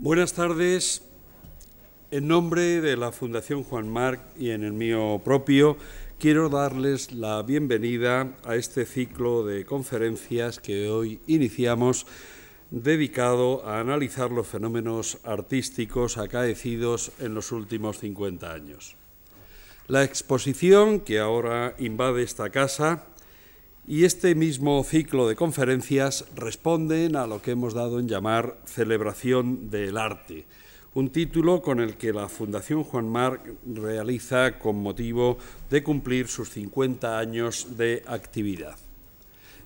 Buenas tardes. En nombre de la Fundación Juan Marc y en el mío propio, quiero darles la bienvenida a este ciclo de conferencias que hoy iniciamos dedicado a analizar los fenómenos artísticos acaecidos en los últimos 50 años. La exposición que ahora invade esta casa y este mismo ciclo de conferencias responden a lo que hemos dado en llamar celebración del arte, un título con el que la Fundación Juan Marc realiza con motivo de cumplir sus 50 años de actividad.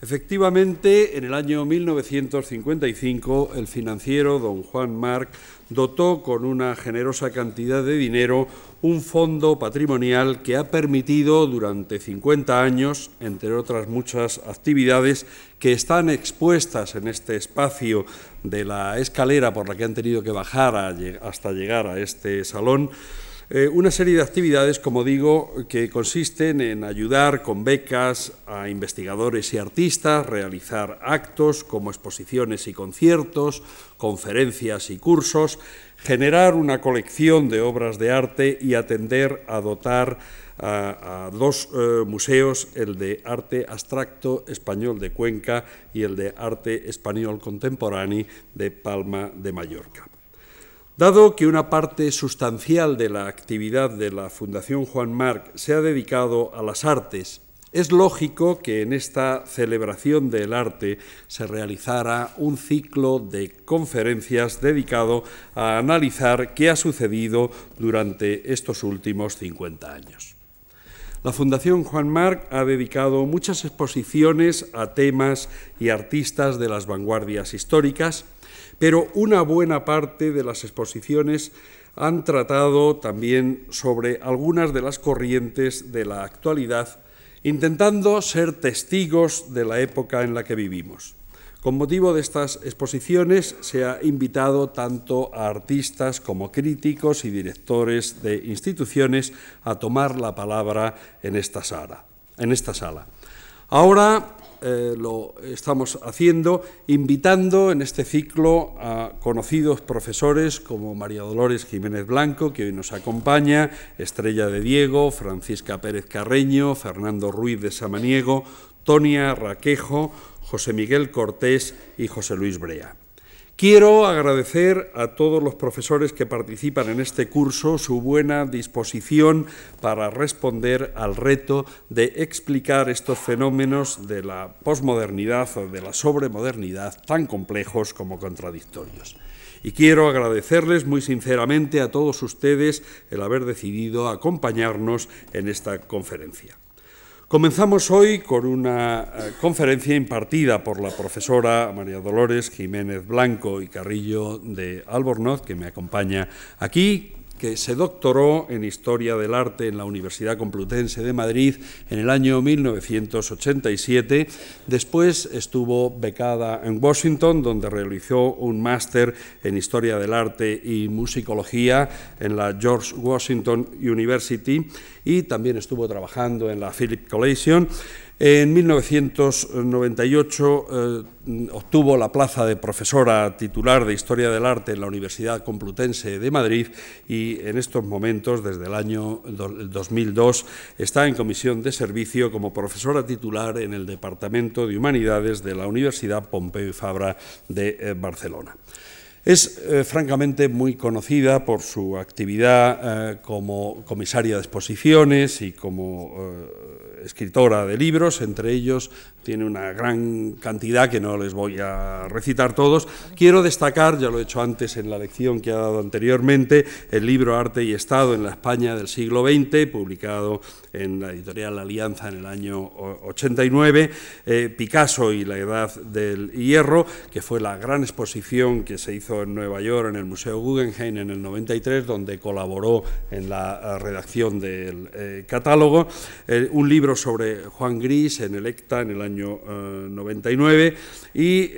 Efectivamente, en el año 1955, el financiero don Juan Marc dotó con una generosa cantidad de dinero un fondo patrimonial que ha permitido durante 50 años, entre otras muchas actividades que están expuestas en este espacio de la escalera por la que han tenido que bajar hasta llegar a este salón, eh, una serie de actividades, como digo, que consisten en ayudar con becas a investigadores y artistas, realizar actos como exposiciones y conciertos, conferencias y cursos, generar una colección de obras de arte y atender a dotar a, dos eh, museos, el de arte abstracto español de Cuenca y el de arte español contemporáneo de Palma de Mallorca. Dado que una parte sustancial de la actividad de la Fundación Juan Marc se ha dedicado a las artes, es lógico que en esta celebración del arte se realizara un ciclo de conferencias dedicado a analizar qué ha sucedido durante estos últimos 50 años. La Fundación Juan Marc ha dedicado muchas exposiciones a temas y artistas de las vanguardias históricas, pero una buena parte de las exposiciones han tratado también sobre algunas de las corrientes de la actualidad, intentando ser testigos de la época en la que vivimos. Con motivo de estas exposiciones se ha invitado tanto a artistas como críticos y directores de instituciones a tomar la palabra en esta sala. En esta sala. Ahora eh, lo estamos haciendo, invitando en este ciclo a conocidos profesores como María Dolores Jiménez Blanco, que hoy nos acompaña, Estrella de Diego, Francisca Pérez Carreño, Fernando Ruiz de Samaniego, Tonia Raquejo, José Miguel Cortés y José Luis Brea. Quiero agradecer a todos los profesores que participan en este curso su buena disposición para responder al reto de explicar estos fenómenos de la posmodernidad o de la sobremodernidad tan complejos como contradictorios. Y quiero agradecerles muy sinceramente a todos ustedes el haber decidido acompañarnos en esta conferencia. Comenzamos hoy con una eh, conferencia impartida por la profesora María Dolores Jiménez Blanco y Carrillo de Albornoz, que me acompaña aquí, que se doctoró en Historia del Arte en la Universidad Complutense de Madrid en el año 1987. Después estuvo becada en Washington, donde realizó un máster en Historia del Arte y Musicología en la George Washington University y también estuvo trabajando en la Philip Collation en 1998 eh, obtuvo la plaza de profesora titular de Historia del Arte en la Universidad Complutense de Madrid y en estos momentos, desde el año 2002, está en comisión de servicio como profesora titular en el Departamento de Humanidades de la Universidad Pompeu y Fabra de eh, Barcelona. Es eh, francamente muy conocida por su actividad como comisaria de exposiciones y como escritora de libros, entre ellos tiene una gran cantidad que no les voy a recitar todos. Quiero destacar, ya lo he hecho antes en la lección que ha dado anteriormente, el libro Arte y Estado en la España del siglo XX, publicado en la editorial Alianza en el año 89, eh, Picasso y la Edad del Hierro, que fue la gran exposición que se hizo en Nueva York en el Museo Guggenheim en el 93, donde colaboró en la redacción del eh, catálogo, eh, un libro libro sobre Juan Gris en el ECTA en el año 99 y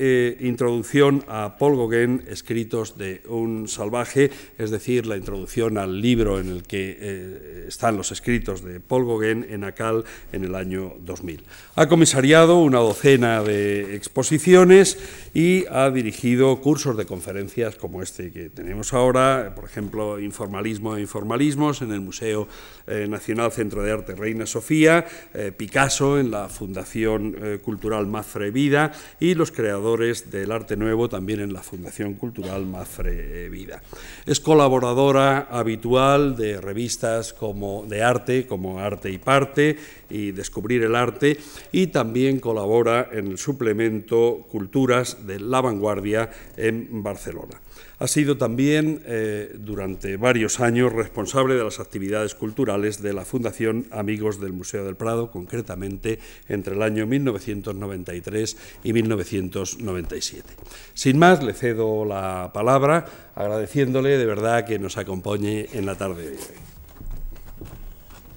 Introducción a Paul Gauguin, escritos de un salvaje, es decir, la introducción al libro en el que están los escritos de Paul En ACAL en el año 2000. Ha comisariado una docena de exposiciones y ha dirigido cursos de conferencias como este que tenemos ahora, por ejemplo, Informalismo e Informalismos en el Museo eh, Nacional Centro de Arte Reina Sofía, eh, Picasso en la Fundación eh, Cultural Mafre Vida y los creadores del arte nuevo también en la Fundación Cultural Mafre Vida. Es colaboradora habitual de revistas como de arte, como Arte y Parte y Descubrir el Arte, y también colabora en el suplemento Culturas de La Vanguardia en Barcelona. Ha sido también eh, durante varios años responsable de las actividades culturales de la Fundación Amigos del Museo del Prado, concretamente entre el año 1993 y 1997. Sin más, le cedo la palabra agradeciéndole de verdad que nos acompañe en la tarde de hoy.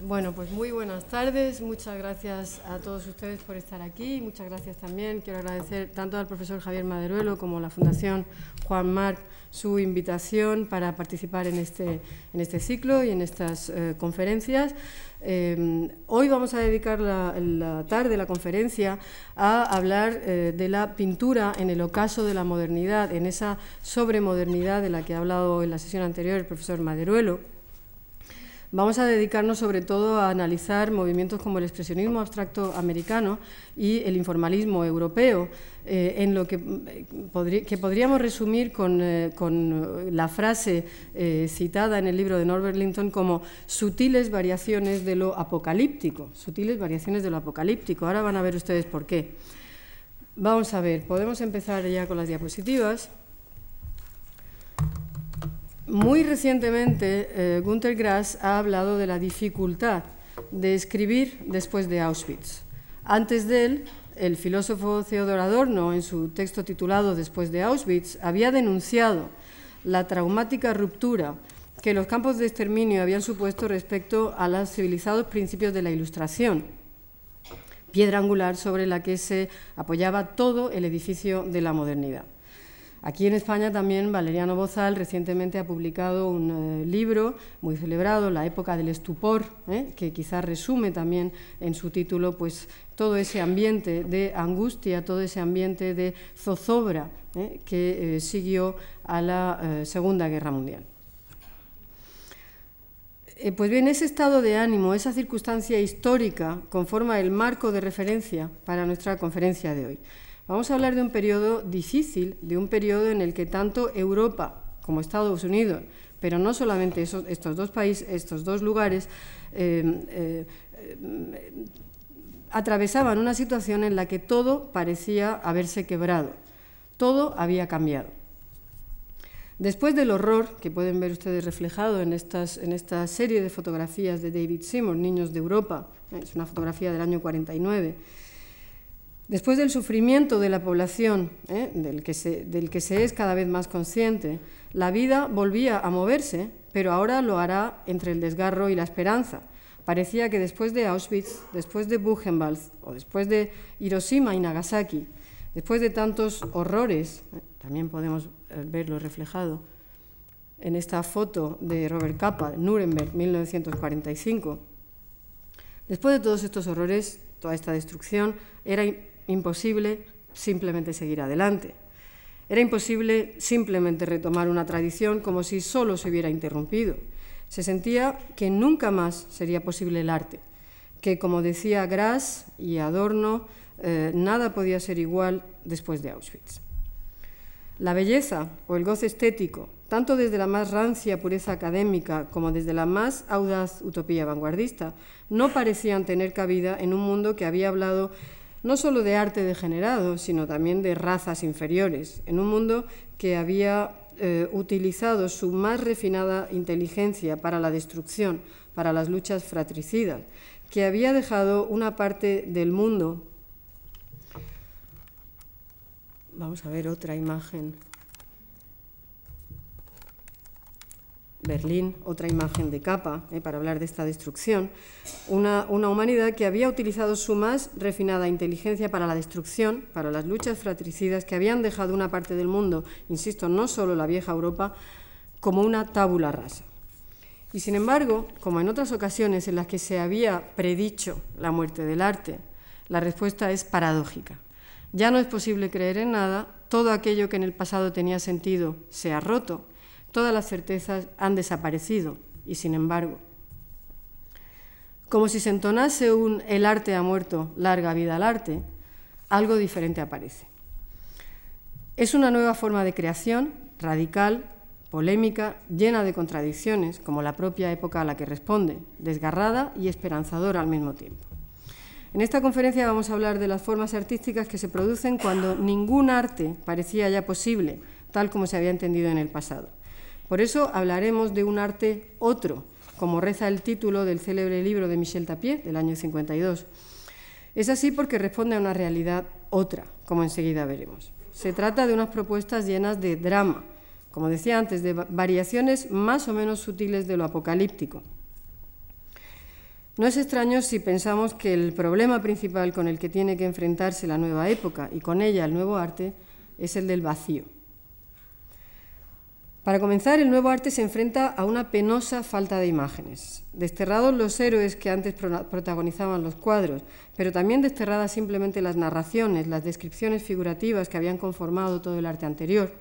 Bueno, pues muy buenas tardes. Muchas gracias a todos ustedes por estar aquí. Muchas gracias también. Quiero agradecer tanto al profesor Javier Maderuelo como a la Fundación Juan Marc su invitación para participar en este, en este ciclo y en estas eh, conferencias. Eh, hoy vamos a dedicar la, tarde, la conferencia, a hablar eh, de la pintura en el ocaso de la modernidad, en esa sobremodernidad de la que ha hablado en la sesión anterior el profesor Maderuelo. Vamos a dedicarnos sobre todo a analizar movimientos como el expresionismo abstracto americano y el informalismo europeo, eh, en lo que, que, podríamos resumir con, eh, con la frase eh, citada en el libro de Norbert Linton como sutiles variaciones de lo apocalíptico, sutiles variaciones de lo apocalíptico. Ahora van a ver ustedes por qué. Vamos a ver, podemos empezar ya con las diapositivas. Muy recientemente, eh, Günter Grass ha hablado de la dificultad de escribir después de Auschwitz. Antes de él, el filósofo Theodor Adorno, en su texto titulado Después de Auschwitz, había denunciado la traumática ruptura que los campos de exterminio habían supuesto respecto a los civilizados principios de la Ilustración, piedra angular sobre la que se apoyaba todo el edificio de la modernidad. Aquí en España también Valeriano Bozal recientemente ha publicado un eh, libro muy celebrado, La época del estupor, ¿eh? que quizás resume también en su título pues, todo ese ambiente de angustia, todo ese ambiente de zozobra ¿eh? que siguió a la Segunda Guerra Mundial. Pues bien, ese estado de ánimo, esa circunstancia histórica, conforma el marco de referencia para nuestra conferencia de hoy. Vamos a hablar de un periodo difícil, de un periodo en el que tanto Europa como Estados Unidos, pero no solamente estos dos países, estos dos lugares, eh, eh, atravesaban una situación en la que todo parecía haberse quebrado, todo había cambiado. Después del horror que pueden ver ustedes reflejado en, estas, en esta serie de fotografías de David Seymour, Niños de Europa, es una fotografía del año 49, Después del sufrimiento de la población, ¿eh? del, que se, es cada vez más consciente, la vida volvía a moverse, pero ahora lo hará entre el desgarro y la esperanza. Parecía que después de Auschwitz, después de Buchenwald o después de Hiroshima y Nagasaki, después de tantos horrores, ¿eh? también podemos eh, verlo reflejado en esta foto de Robert Capa, Nuremberg, 1945, después de todos estos horrores, toda esta destrucción, era imposible simplemente seguir adelante. Era imposible simplemente retomar una tradición como si solo se hubiera interrumpido. Se sentía que nunca más sería posible el arte, que como decía Grass y Adorno, eh, nada podía ser igual después de Auschwitz. La belleza o el goce estético, tanto desde la más rancia pureza académica como desde la más audaz utopía vanguardista, no parecían tener cabida en un mundo que había hablado no solo de arte degenerado, sino también de razas inferiores, en un mundo que había eh, utilizado su más refinada inteligencia para la destrucción, para las luchas fratricidas, que había dejado una parte del mundo. Vamos a ver otra imagen Berlín, otra imagen de capa eh, para hablar de esta destrucción, una, una, humanidad que había utilizado su más refinada inteligencia para la destrucción, para las luchas fratricidas que habían dejado una parte del mundo, insisto, no solo la vieja Europa, como una tábula rasa. Y sin embargo, como en otras ocasiones en las que se había predicho la muerte del arte, la respuesta es paradójica. Ya no es posible creer en nada, todo aquello que en el pasado tenía sentido se ha roto, todas las certezas han desaparecido y sin embargo, como si se entonase un el arte ha muerto, larga vida al arte, algo diferente aparece. Es una nueva forma de creación, radical, polémica, llena de contradicciones, como la propia época a la que responde, desgarrada y esperanzadora al mismo tiempo. En esta conferencia vamos a hablar de las formas artísticas que se producen cuando ningún arte parecía ya posible, tal como se había entendido en el pasado. Por eso hablaremos de un arte otro, como reza el título del célebre libro de Michel Tapier del año 52. Es así porque responde a una realidad otra, como enseguida veremos. Se trata de unas propuestas llenas de drama, como decía antes, de variaciones más o menos sutiles de lo apocalíptico, no es extraño si pensamos que el problema principal con el que tiene que enfrentarse la nueva época y con ella el nuevo arte es el del vacío. Para comenzar, el nuevo arte se enfrenta a una penosa falta de imágenes. Desterrados los héroes que antes protagonizaban los cuadros, pero también desterradas simplemente las narraciones, las descripciones figurativas que habían conformado todo el arte anterior.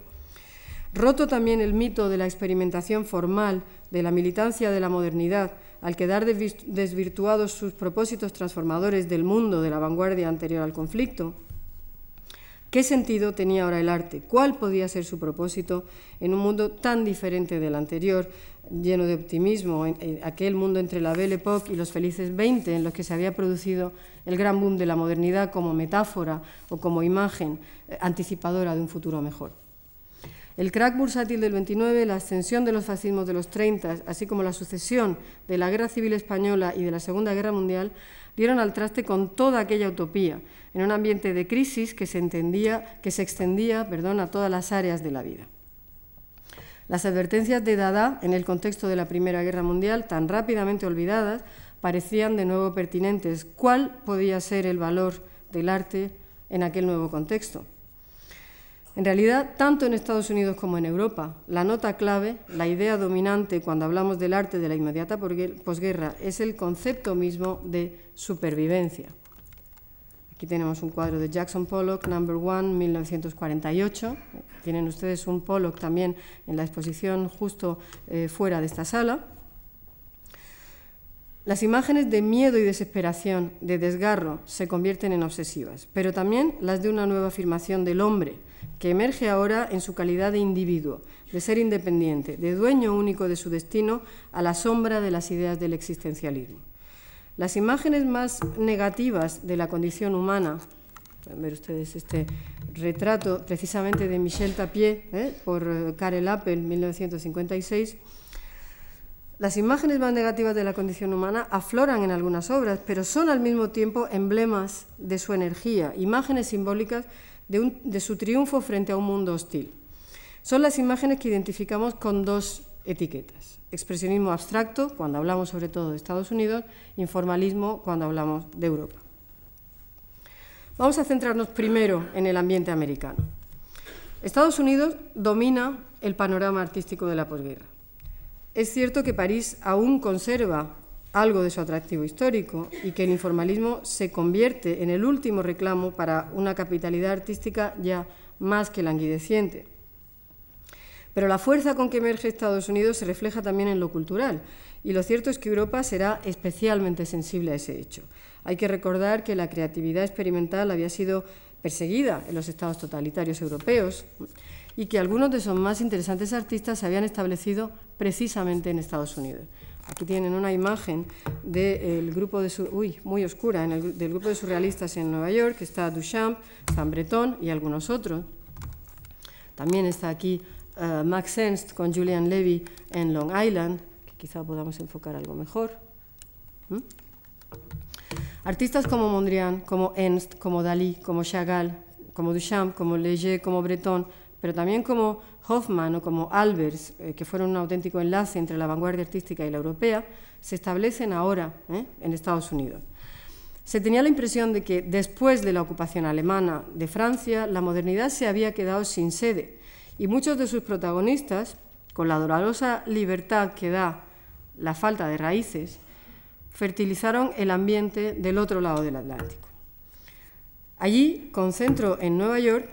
Roto también el mito de la experimentación formal, de la militancia de la modernidad, al quedar desvirtuados sus propósitos transformadores del mundo de la vanguardia anterior al conflicto, ¿qué sentido tenía ahora el arte? ¿Cuál podía ser su propósito en un mundo tan diferente del anterior, lleno de optimismo, en aquel mundo entre la Belle Époque y los felices 20, en los que se había producido el gran boom de la modernidad como metáfora o como imagen eh, anticipadora de un futuro mejor? El crack bursátil del 29, la ascensión de los fascismos de los 30, así como la sucesión de la Guerra Civil Española y de la Segunda Guerra Mundial, dieron al traste con toda aquella utopía, en un ambiente de crisis que se, entendía, que se extendía perdón, a todas las áreas de la vida. Las advertencias de Dada, en el contexto de la Primera Guerra Mundial, tan rápidamente olvidadas, parecían de nuevo pertinentes. ¿Cuál podía ser el valor del arte en aquel nuevo contexto? En realidad, tanto en Estados Unidos como en Europa, la nota clave, la idea dominante cuando hablamos del arte de la inmediata posguerra, es el concepto mismo de supervivencia. Aquí tenemos un cuadro de Jackson Pollock, Number One, 1948. Tienen ustedes un Pollock también en la exposición justo eh, fuera de esta sala. Las imágenes de miedo y desesperación, de desgarro, se convierten en obsesivas, pero también las de una nueva afirmación del hombre, que emerge ahora en su calidad de individuo, de ser independiente, de dueño único de su destino, a la sombra de las ideas del existencialismo. Las imágenes más negativas de la condición humana, pueden ver ustedes este retrato precisamente de Michel Tapier ¿eh? por Karel Appel, 1956, las imágenes más negativas de la condición humana afloran en algunas obras, pero son al mismo tiempo emblemas de su energía, imágenes simbólicas de, su triunfo frente a un mundo hostil. Son las imágenes que identificamos con dos etiquetas. Expresionismo abstracto, cuando hablamos sobre todo de Estados Unidos, informalismo, cuando hablamos de Europa. Vamos a centrarnos primero en el ambiente americano. Estados Unidos domina el panorama artístico de la posguerra. Es cierto que París aún conserva algo de su atractivo histórico y que el informalismo se convierte en el último reclamo para una capitalidad artística ya más que languideciente. Pero la fuerza con que emerge Estados Unidos se refleja también en lo cultural y lo cierto es que Europa será especialmente sensible a ese hecho. Hay que recordar que la creatividad experimental había sido perseguida en los estados totalitarios europeos y que algunos de sus más interesantes artistas se habían establecido precisamente en Estados Unidos. Aquí tienen una imagen del grupo de uy, muy oscura, del grupo de surrealistas en Nueva York, que está Duchamp, San Breton y algunos otros. También está aquí uh, Max Ernst con Julian Levy en Long Island, que quizá podamos enfocar algo mejor. ¿Mm? Artistas como Mondrian, como Ernst, como Dalí, como Chagall, como Duchamp, como Leger, como Breton, pero también como Hoffman o como Albers, eh, que fueron un auténtico enlace entre la vanguardia artística y la europea, se establecen ahora ¿eh? en Estados Unidos. Se tenía la impresión de que después de la ocupación alemana de Francia, la modernidad se había quedado sin sede y muchos de sus protagonistas, con la dolorosa libertad que da la falta de raíces, fertilizaron el ambiente del otro lado del Atlántico. Allí concentro en Nueva York,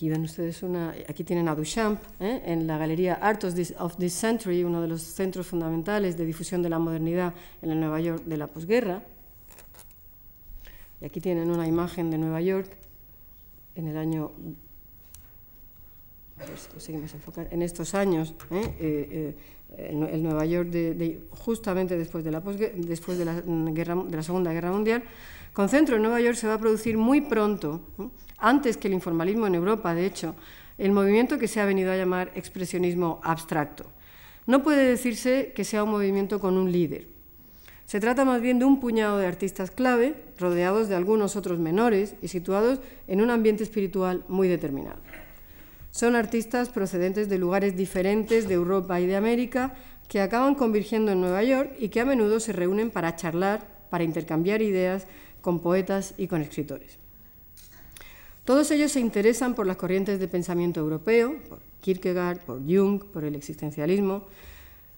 aquí ven ustedes una, aquí tienen a Duchamp, ¿eh? en la galería Art of this, Century, uno de los centros fundamentales de difusión de la modernidad en el Nueva York de la posguerra. Y aquí tienen una imagen de Nueva York en el año enfocar, en estos años, ¿eh? Eh, eh, el Nueva York de, justamente después, de la, después de, la guerra, de la Segunda Guerra Mundial, Concentro en Nueva York se va a producir muy pronto, antes que el informalismo en Europa, de hecho, el movimiento que se ha venido a llamar expresionismo abstracto. No puede decirse que sea un movimiento con un líder. Se trata más bien de un puñado de artistas clave, rodeados de algunos otros menores y situados en un ambiente espiritual muy determinado. Son artistas procedentes de lugares diferentes de Europa y de América que acaban convirgiendo en Nueva York y que a menudo se reúnen para charlar, para intercambiar ideas con poetas y con escritores. Todos ellos se interesan por las corrientes de pensamiento europeo, por Kierkegaard, por Jung, por el existencialismo,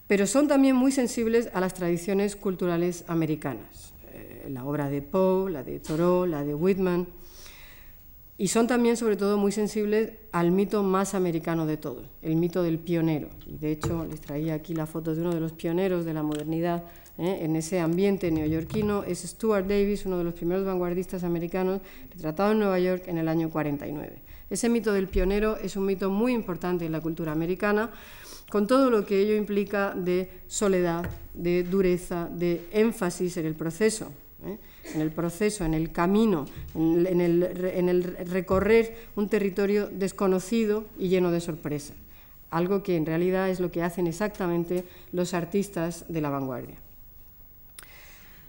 pero son también muy sensibles a las tradiciones culturales americanas, eh, la obra de Poe, la de Thoreau, la de Whitman, y son también, sobre todo, muy sensibles al mito más americano de todos, el mito del pionero. Y de hecho, les traía aquí la foto de uno de los pioneros de la modernidad ¿eh? en ese ambiente neoyorquino, es Stuart Davis, uno de los primeros vanguardistas americanos, retratado en Nueva York en el año 49. Ese mito del pionero es un mito muy importante en la cultura americana con todo lo que ello implica de soledad, de dureza, de énfasis en el proceso, ¿eh? en el proceso, en el camino, en el, recorrer un territorio desconocido y lleno de sorpresas, algo que en realidad es lo que hacen exactamente los artistas de la vanguardia.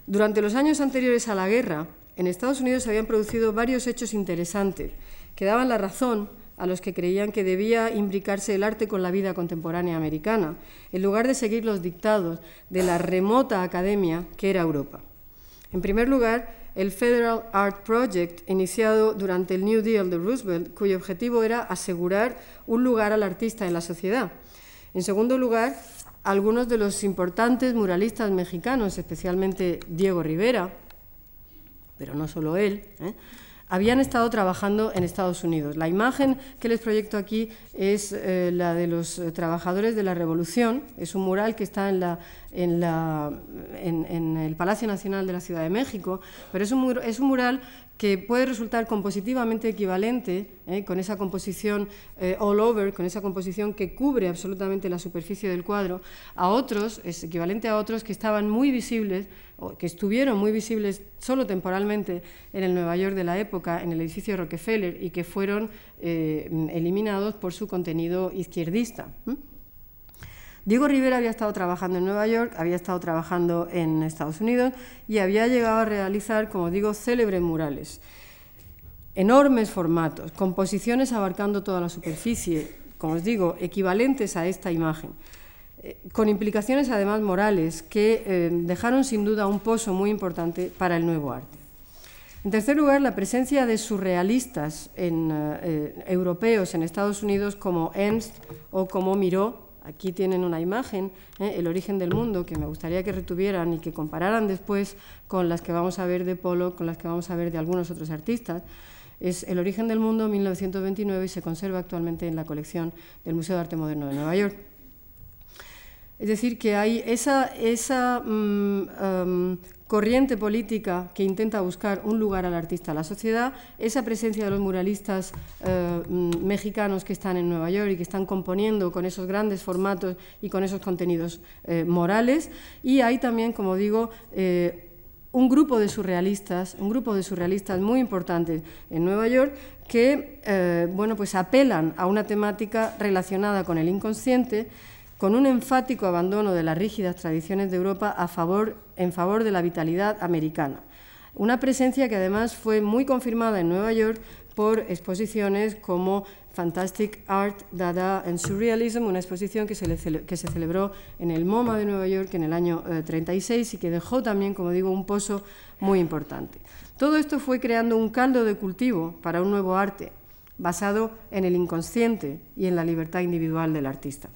Durante los años anteriores a la guerra, en Estados Unidos se habían producido varios hechos interesantes que daban la razón a los que creían que debía imbricarse el arte con la vida contemporánea americana, en lugar de seguir los dictados de la remota academia que era Europa. En primer lugar, el Federal Art Project, iniciado durante el New Deal de Roosevelt, cuyo objetivo era asegurar un lugar al artista en la sociedad. En segundo lugar, algunos de los importantes muralistas mexicanos, especialmente Diego Rivera, pero no solo él, ¿eh? Habían estado trabajando en Estados Unidos. La imagen que les proyecto aquí es eh, la de los eh, trabajadores de la Revolución. Es un mural que está en, la, el Palacio Nacional de la Ciudad de México, pero es un, es un mural que puede resultar compositivamente equivalente, eh, con esa composición all over, con esa composición que cubre absolutamente la superficie del cuadro, a otros, es equivalente a otros que estaban muy visibles que estuvieron muy visibles solo temporalmente en el Nueva York de la época, en el edificio Rockefeller, y que fueron eh, eliminados por su contenido izquierdista. Diego Rivera había estado trabajando en Nueva York, había estado trabajando en Estados Unidos y había llegado a realizar, como digo, célebres murales. Enormes formatos, composiciones abarcando toda la superficie, como os digo, equivalentes a esta imagen. Eh, con implicaciones además morales que eh, dejaron sin duda un pozo muy importante para el nuevo arte. En tercer lugar, la presencia de surrealistas eh, europeos en Estados Unidos como Ernst o como Miró. Aquí tienen una imagen, El origen del mundo, que me gustaría que retuvieran y que compararan después con las que vamos a ver de Polo, con las que vamos a ver de algunos otros artistas. Es El origen del mundo 1929 y se conserva actualmente en la colección del Museo de Arte Moderno de Nueva York. Es decir, que hay esa, mm, em, corriente política que intenta buscar un lugar al artista a la sociedad, esa presencia de los muralistas eh, mm, mexicanos que están en Nueva York y que están componiendo con esos grandes formatos y con esos contenidos eh, morales, y hay también, como digo, eh, un grupo de surrealistas, un grupo de surrealistas muy importantes en Nueva York que bueno, pues apelan a una temática relacionada con el inconsciente con un enfático abandono de las rígidas tradiciones de Europa en favor de la vitalidad americana. Una presencia que además fue muy confirmada en Nueva York por exposiciones como Fantastic Art, Dada and Surrealism, una exposición que se, que se celebró en el MoMA de Nueva York en el año 36 eh, y que dejó también, como digo, un pozo muy importante. Todo esto fue creando un caldo de cultivo para un nuevo arte, basado en el inconsciente y en la libertad individual del artista.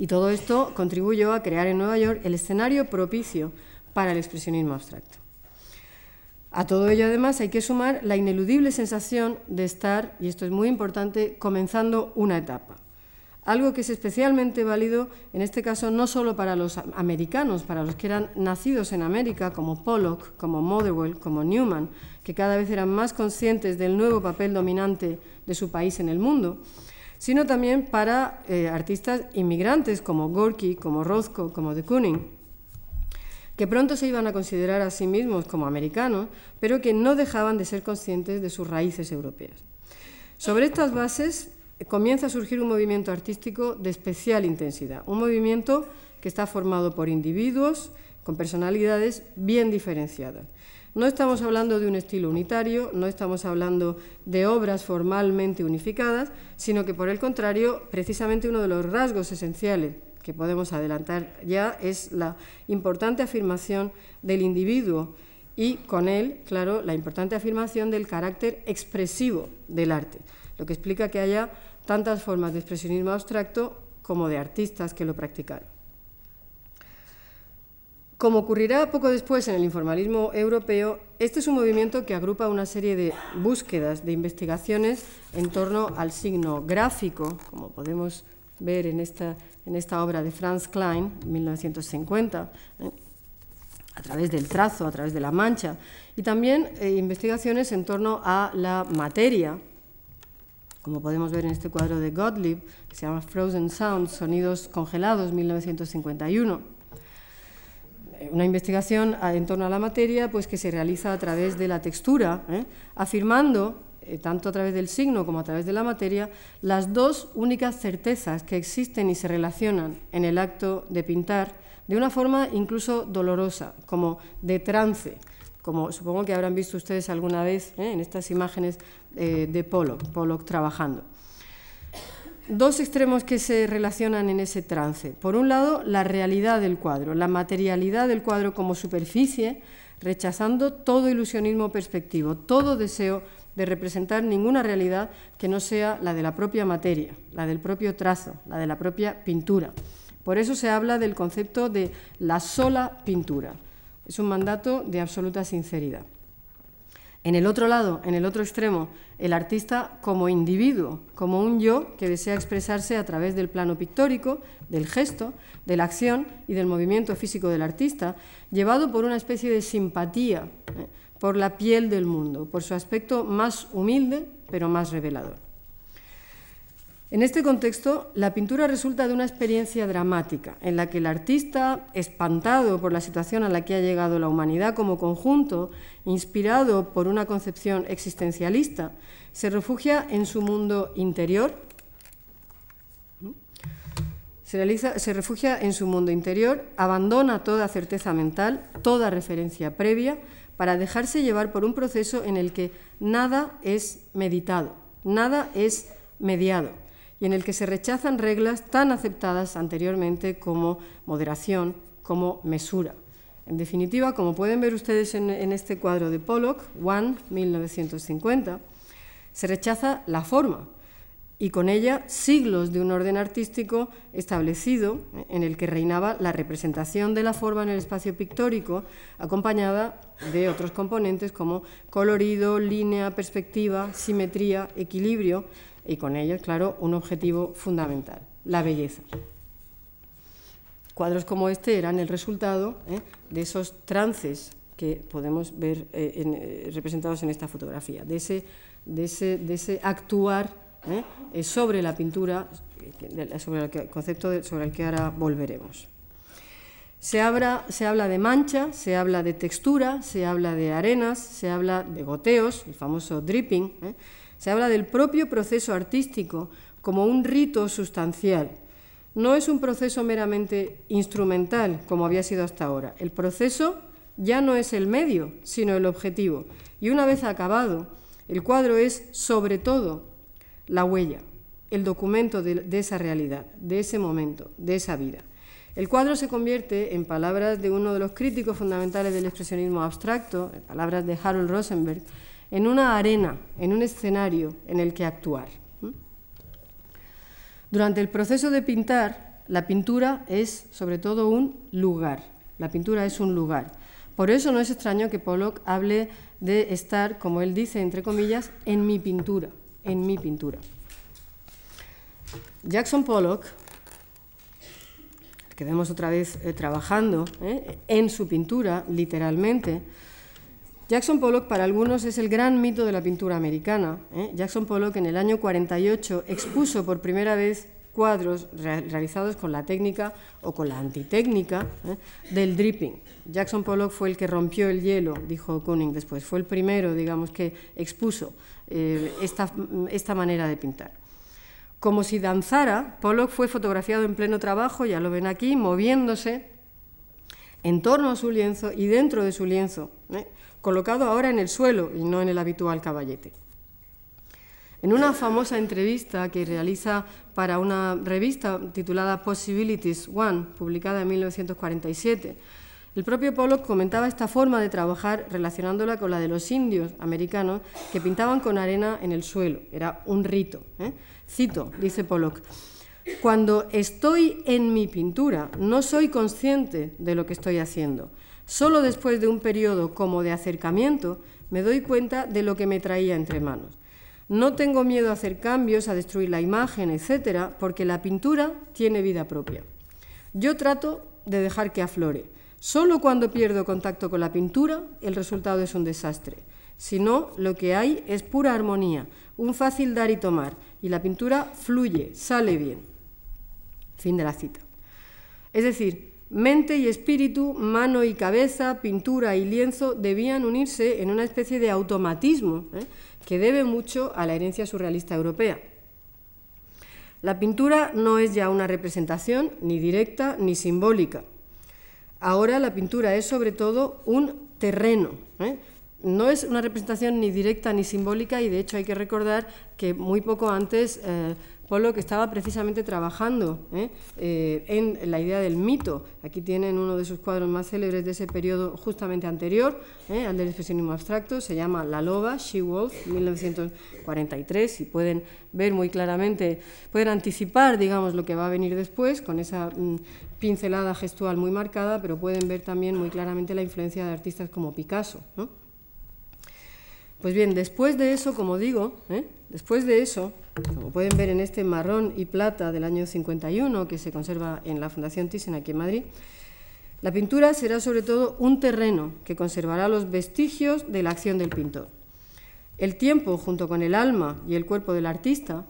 Y todo esto contribuyó a crear en Nueva York el escenario propicio para el expresionismo abstracto. A todo ello, además, hay que sumar la ineludible sensación de estar, y esto es muy importante, comenzando una etapa. Algo que es especialmente válido, en este caso, no solo para los americanos, para los que eran nacidos en América, como Pollock, como Motherwell, como Newman, que cada vez eran más conscientes del nuevo papel dominante de su país en el mundo, sino también para eh, artistas inmigrantes como Gorky, como Rothko, como de Kooning, que pronto se iban a considerar a sí mismos como americanos, pero que no dejaban de ser conscientes de sus raíces europeas. Sobre estas bases comienza a surgir un movimiento artístico de especial intensidad, un movimiento que está formado por individuos con personalidades bien diferenciadas. No estamos hablando de un estilo unitario, no estamos hablando de obras formalmente unificadas, sino que por el contrario, precisamente uno de los rasgos esenciales que podemos adelantar ya es la importante afirmación del individuo y con él, claro, la importante afirmación del carácter expresivo del arte, lo que explica que haya tantas formas de expresionismo abstracto como de artistas que lo practicaron. Como ocurrirá poco después en el informalismo europeo, este es un movimiento que agrupa una serie de búsquedas, de investigaciones en torno al signo gráfico, como podemos ver en esta en esta obra de Franz Klein, 1950, ¿eh? a través del trazo, a través de la mancha, y también eh, investigaciones en torno a la materia, como podemos ver en este cuadro de Gottlieb, que se llama Frozen Sounds, Sonidos Congelados, 1951. Eh, una investigación en torno a la materia pues, que se realiza a través de la textura, afirmando eh, tanto a través del signo como a través de la materia, las dos únicas certezas que existen y se relacionan en el acto de pintar de una forma incluso dolorosa, como de trance, como supongo que habrán visto ustedes alguna vez ¿eh? en estas imágenes eh, de Pollock, Pollock trabajando. Dos extremos que se relacionan en ese trance. Por un lado, la realidad del cuadro, la materialidad del cuadro como superficie, rechazando todo ilusionismo perspectivo, todo deseo de representar ninguna realidad que no sea la de la propia materia, la del propio trazo, la de la propia pintura. Por eso se habla del concepto de la sola pintura. Es un mandato de absoluta sinceridad. En el otro lado, en el otro extremo, el artista como individuo, como un yo que desea expresarse a través del plano pictórico, del gesto, de la acción y del movimiento físico del artista, llevado por una especie de simpatía. ¿eh? por la piel del mundo, por su aspecto más humilde, pero más revelador. En este contexto, la pintura resulta de una experiencia dramática, en la que el artista, espantado por la situación a la que ha llegado la humanidad como conjunto, inspirado por una concepción existencialista, se refugia en su mundo interior, se, refugia en su mundo interior, abandona toda certeza mental, toda referencia previa, para dejarse llevar por un proceso en el que nada es meditado, nada es mediado y en el que se rechazan reglas tan aceptadas anteriormente como moderación, como mesura. En definitiva, como pueden ver ustedes en, este cuadro de Pollock, One, 1950, se rechaza la forma, y con ella siglos de un orden artístico establecido en el que reinaba la representación de la forma en el espacio pictórico, acompañada de otros componentes como colorido, línea, perspectiva, simetría, equilibrio, y con ella, claro, un objetivo fundamental, la belleza. Cuadros como este eran el resultado ¿eh? de esos trances que podemos ver eh, eh, representados en esta fotografía, de ese, de ese, de ese actuar sobre la pintura, sobre el concepto sobre el que ahora volveremos. Se habla, se habla, de mancha, se habla de textura, se habla de arenas, se habla de goteos, el famoso dripping. Se habla del propio proceso artístico como un rito sustancial. No es un proceso meramente instrumental como había sido hasta ahora. El proceso ya no es el medio, sino el objetivo. Y una vez acabado, El cuadro es, sobre todo, la huella, el documento de, esa realidad, de ese momento, de esa vida. El cuadro se convierte, en palabras de uno de los críticos fundamentales del expresionismo abstracto, en palabras de Harold Rosenberg, en una arena, en un escenario en el que actuar. Durante el proceso de pintar, la pintura es sobre todo un lugar. La pintura es un lugar. Por eso no es extraño que Pollock hable de estar, como él dice, entre comillas, en mi pintura, en mi pintura. Jackson Pollock, que vemos otra vez eh, trabajando eh, en su pintura, literalmente, Jackson Pollock para algunos es el gran mito de la pintura americana. ¿eh? Jackson Pollock en el año 48 expuso por primera vez cuadros realizados con la técnica o con la antitécnica ¿eh? del dripping. Jackson Pollock fue el que rompió el hielo, dijo Kuning después, fue el primero, digamos, que expuso eh, esta, esta manera de pintar. Como si danzara, Pollock fue fotografiado en pleno trabajo, ya lo ven aquí, moviéndose en torno a su lienzo y dentro de su lienzo colocado ahora en el suelo y no en el habitual caballete. En una famosa entrevista que realiza para una revista titulada Possibilities One, publicada en 1947, el propio Pollock comentaba esta forma de trabajar relacionándola con la de los indios americanos que pintaban con arena en el suelo. Era un rito. ¿eh? Cito, dice Pollock, cuando estoy en mi pintura no soy consciente de lo que estoy haciendo. Solo después de un periodo como de acercamiento me doy cuenta de lo que me traía entre manos. No tengo miedo a hacer cambios, a destruir la imagen, etcétera, porque la pintura tiene vida propia. Yo trato de dejar que aflore. Solo cuando pierdo contacto con la pintura, el resultado es un desastre. Si no, lo que hay es pura armonía, un fácil dar y tomar, y la pintura fluye, sale bien. Fin de la cita. Es decir, Mente y espíritu, mano y cabeza, pintura y lienzo debían unirse en una especie de automatismo ¿eh? que debe mucho a la herencia surrealista europea. La pintura no es ya una representación ni directa ni simbólica. Ahora la pintura es sobre todo un terreno. ¿eh? No es una representación ni directa ni simbólica y de hecho hay que recordar que muy poco antes eh, Pollock estaba precisamente trabajando ¿eh? Eh, en la idea del mito. Aquí tienen uno de sus cuadros más célebres de ese periodo justamente anterior, ¿eh? al del expresionismo abstracto, se llama La Loba, She Wolf, 1943, y pueden ver muy claramente, pueden anticipar, digamos, lo que va a venir después, con esa mm, pincelada gestual muy marcada, pero pueden ver también muy claramente la influencia de artistas como Picasso. Pues bien, después de eso, como digo, después de eso, como pueden ver en este marrón y plata del año 51 que se conserva en la Fundación Thyssen aquí en Madrid, la pintura será sobre todo un terreno que conservará los vestigios de la acción del pintor. El tiempo, junto con el alma y el cuerpo del artista,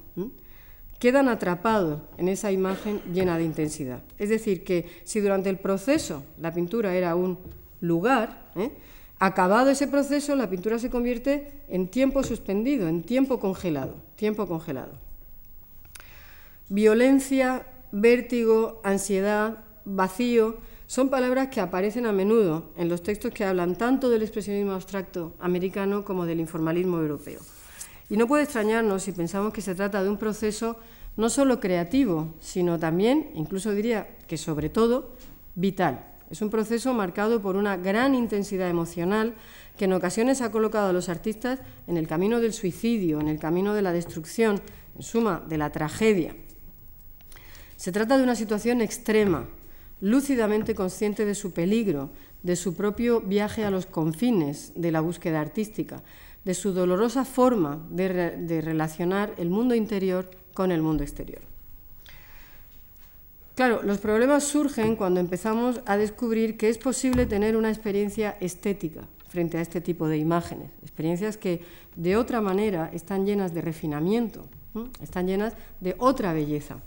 quedan atrapados en esa imagen llena de intensidad. Es decir, que si durante el proceso la pintura era un lugar, ¿eh? Acabado ese proceso, la pintura se convierte en tiempo suspendido, en tiempo congelado, tiempo congelado. Violencia, vértigo, ansiedad, vacío, son palabras que aparecen a menudo en los textos que hablan tanto del expresionismo abstracto americano como del informalismo europeo. Y no puede extrañarnos si pensamos que se trata de un proceso no solo creativo, sino también, incluso diría que sobre todo, vital. Es un proceso marcado por una gran intensidad emocional que en ocasiones ha colocado a los artistas en el camino del suicidio, en el camino de la destrucción, en suma, de la tragedia. Se trata de una situación extrema, lúcidamente consciente de su peligro, de su propio viaje a los confines de la búsqueda artística, de su dolorosa forma de, relacionar el mundo interior con el mundo exterior. Claro, los problemas surgen cuando empezamos a descubrir que es posible tener una experiencia estética frente a este tipo de imágenes, experiencias que de otra manera están llenas de refinamiento, están llenas de otra belleza.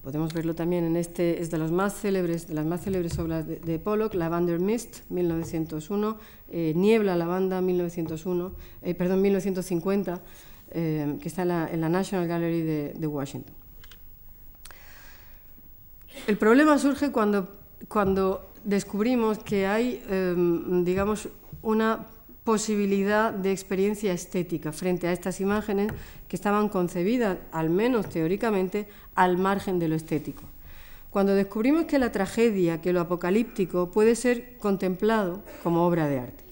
Podemos verlo también en este, es de, los más célebres, de las más célebres obras de, Pollock, Lavender Mist, 1901, eh, Niebla Lavanda, 1901, eh, perdón, 1950, eh, que está en la, National Gallery de Washington. El problema surge cuando, cuando descubrimos que hay, em, digamos, una posibilidad de experiencia estética frente a estas imágenes que estaban concebidas, al menos teóricamente, al margen de lo estético. Cuando descubrimos que la tragedia, que lo apocalíptico puede ser contemplado como obra de arte.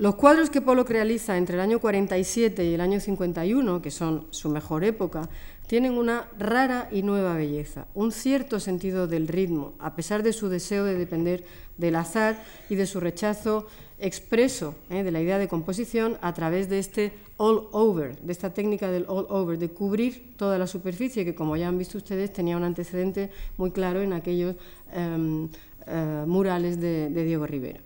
Los cuadros que Pollock realiza entre el año 47 y el año 51, que son su mejor época, tienen una rara y nueva belleza, un cierto sentido del ritmo, a pesar de su deseo de depender del azar y de su rechazo expreso ¿eh? de la idea de composición a través de este all over, de esta técnica del all over, de cubrir toda la superficie, que como ya han visto ustedes tenía un antecedente muy claro en aquellos em, eh, murales de, Diego Rivera.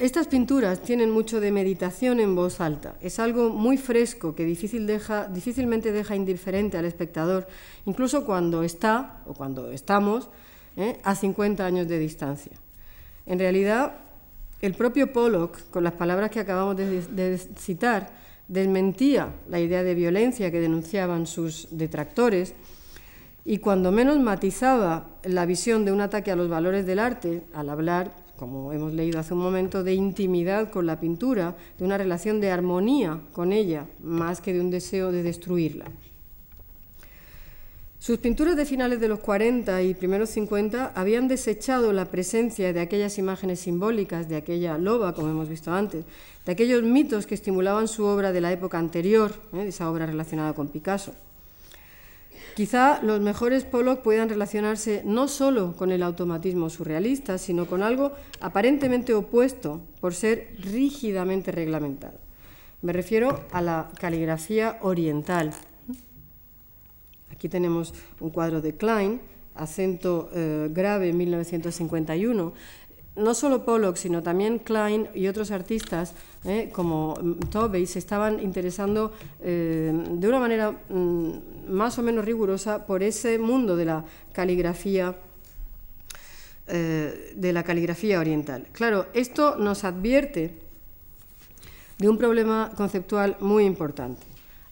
Estas pinturas tienen mucho de meditación en voz alta. Es algo muy fresco que difícilmente deja indiferente al espectador, incluso cuando está o cuando estamos ¿eh? a 50 años de distancia. En realidad, el propio Pollock, con las palabras que acabamos de, citar, desmentía la idea de violencia que denunciaban sus detractores y cuando menos matizaba la visión de un ataque a los valores del arte al hablar, como hemos leído hace un momento, de intimidad con la pintura, de una relación de armonía con ella, más que de un deseo de destruirla. Sus pinturas de finales de los 40 y primeros 50 habían desechado la presencia de aquellas imágenes simbólicas, de aquella loba, como hemos visto antes, de aquellos mitos que estimulaban su obra de la época anterior, ¿eh? esa obra relacionada con Picasso. Quizá los mejores Pollock puedan relacionarse no solo con el automatismo surrealista, sino con algo aparentemente opuesto por ser rígidamente reglamentado. Me refiero a la caligrafía oriental, Aquí tenemos un cuadro de Klein, acento eh, grave 1951. No solo Pollock, sino también Klein y otros artistas eh, como mm, Tobey se estaban interesando eh, de una manera mm, más o menos rigurosa por ese mundo de la caligrafía de la caligrafía oriental. Claro, esto nos advierte de un problema conceptual muy importante.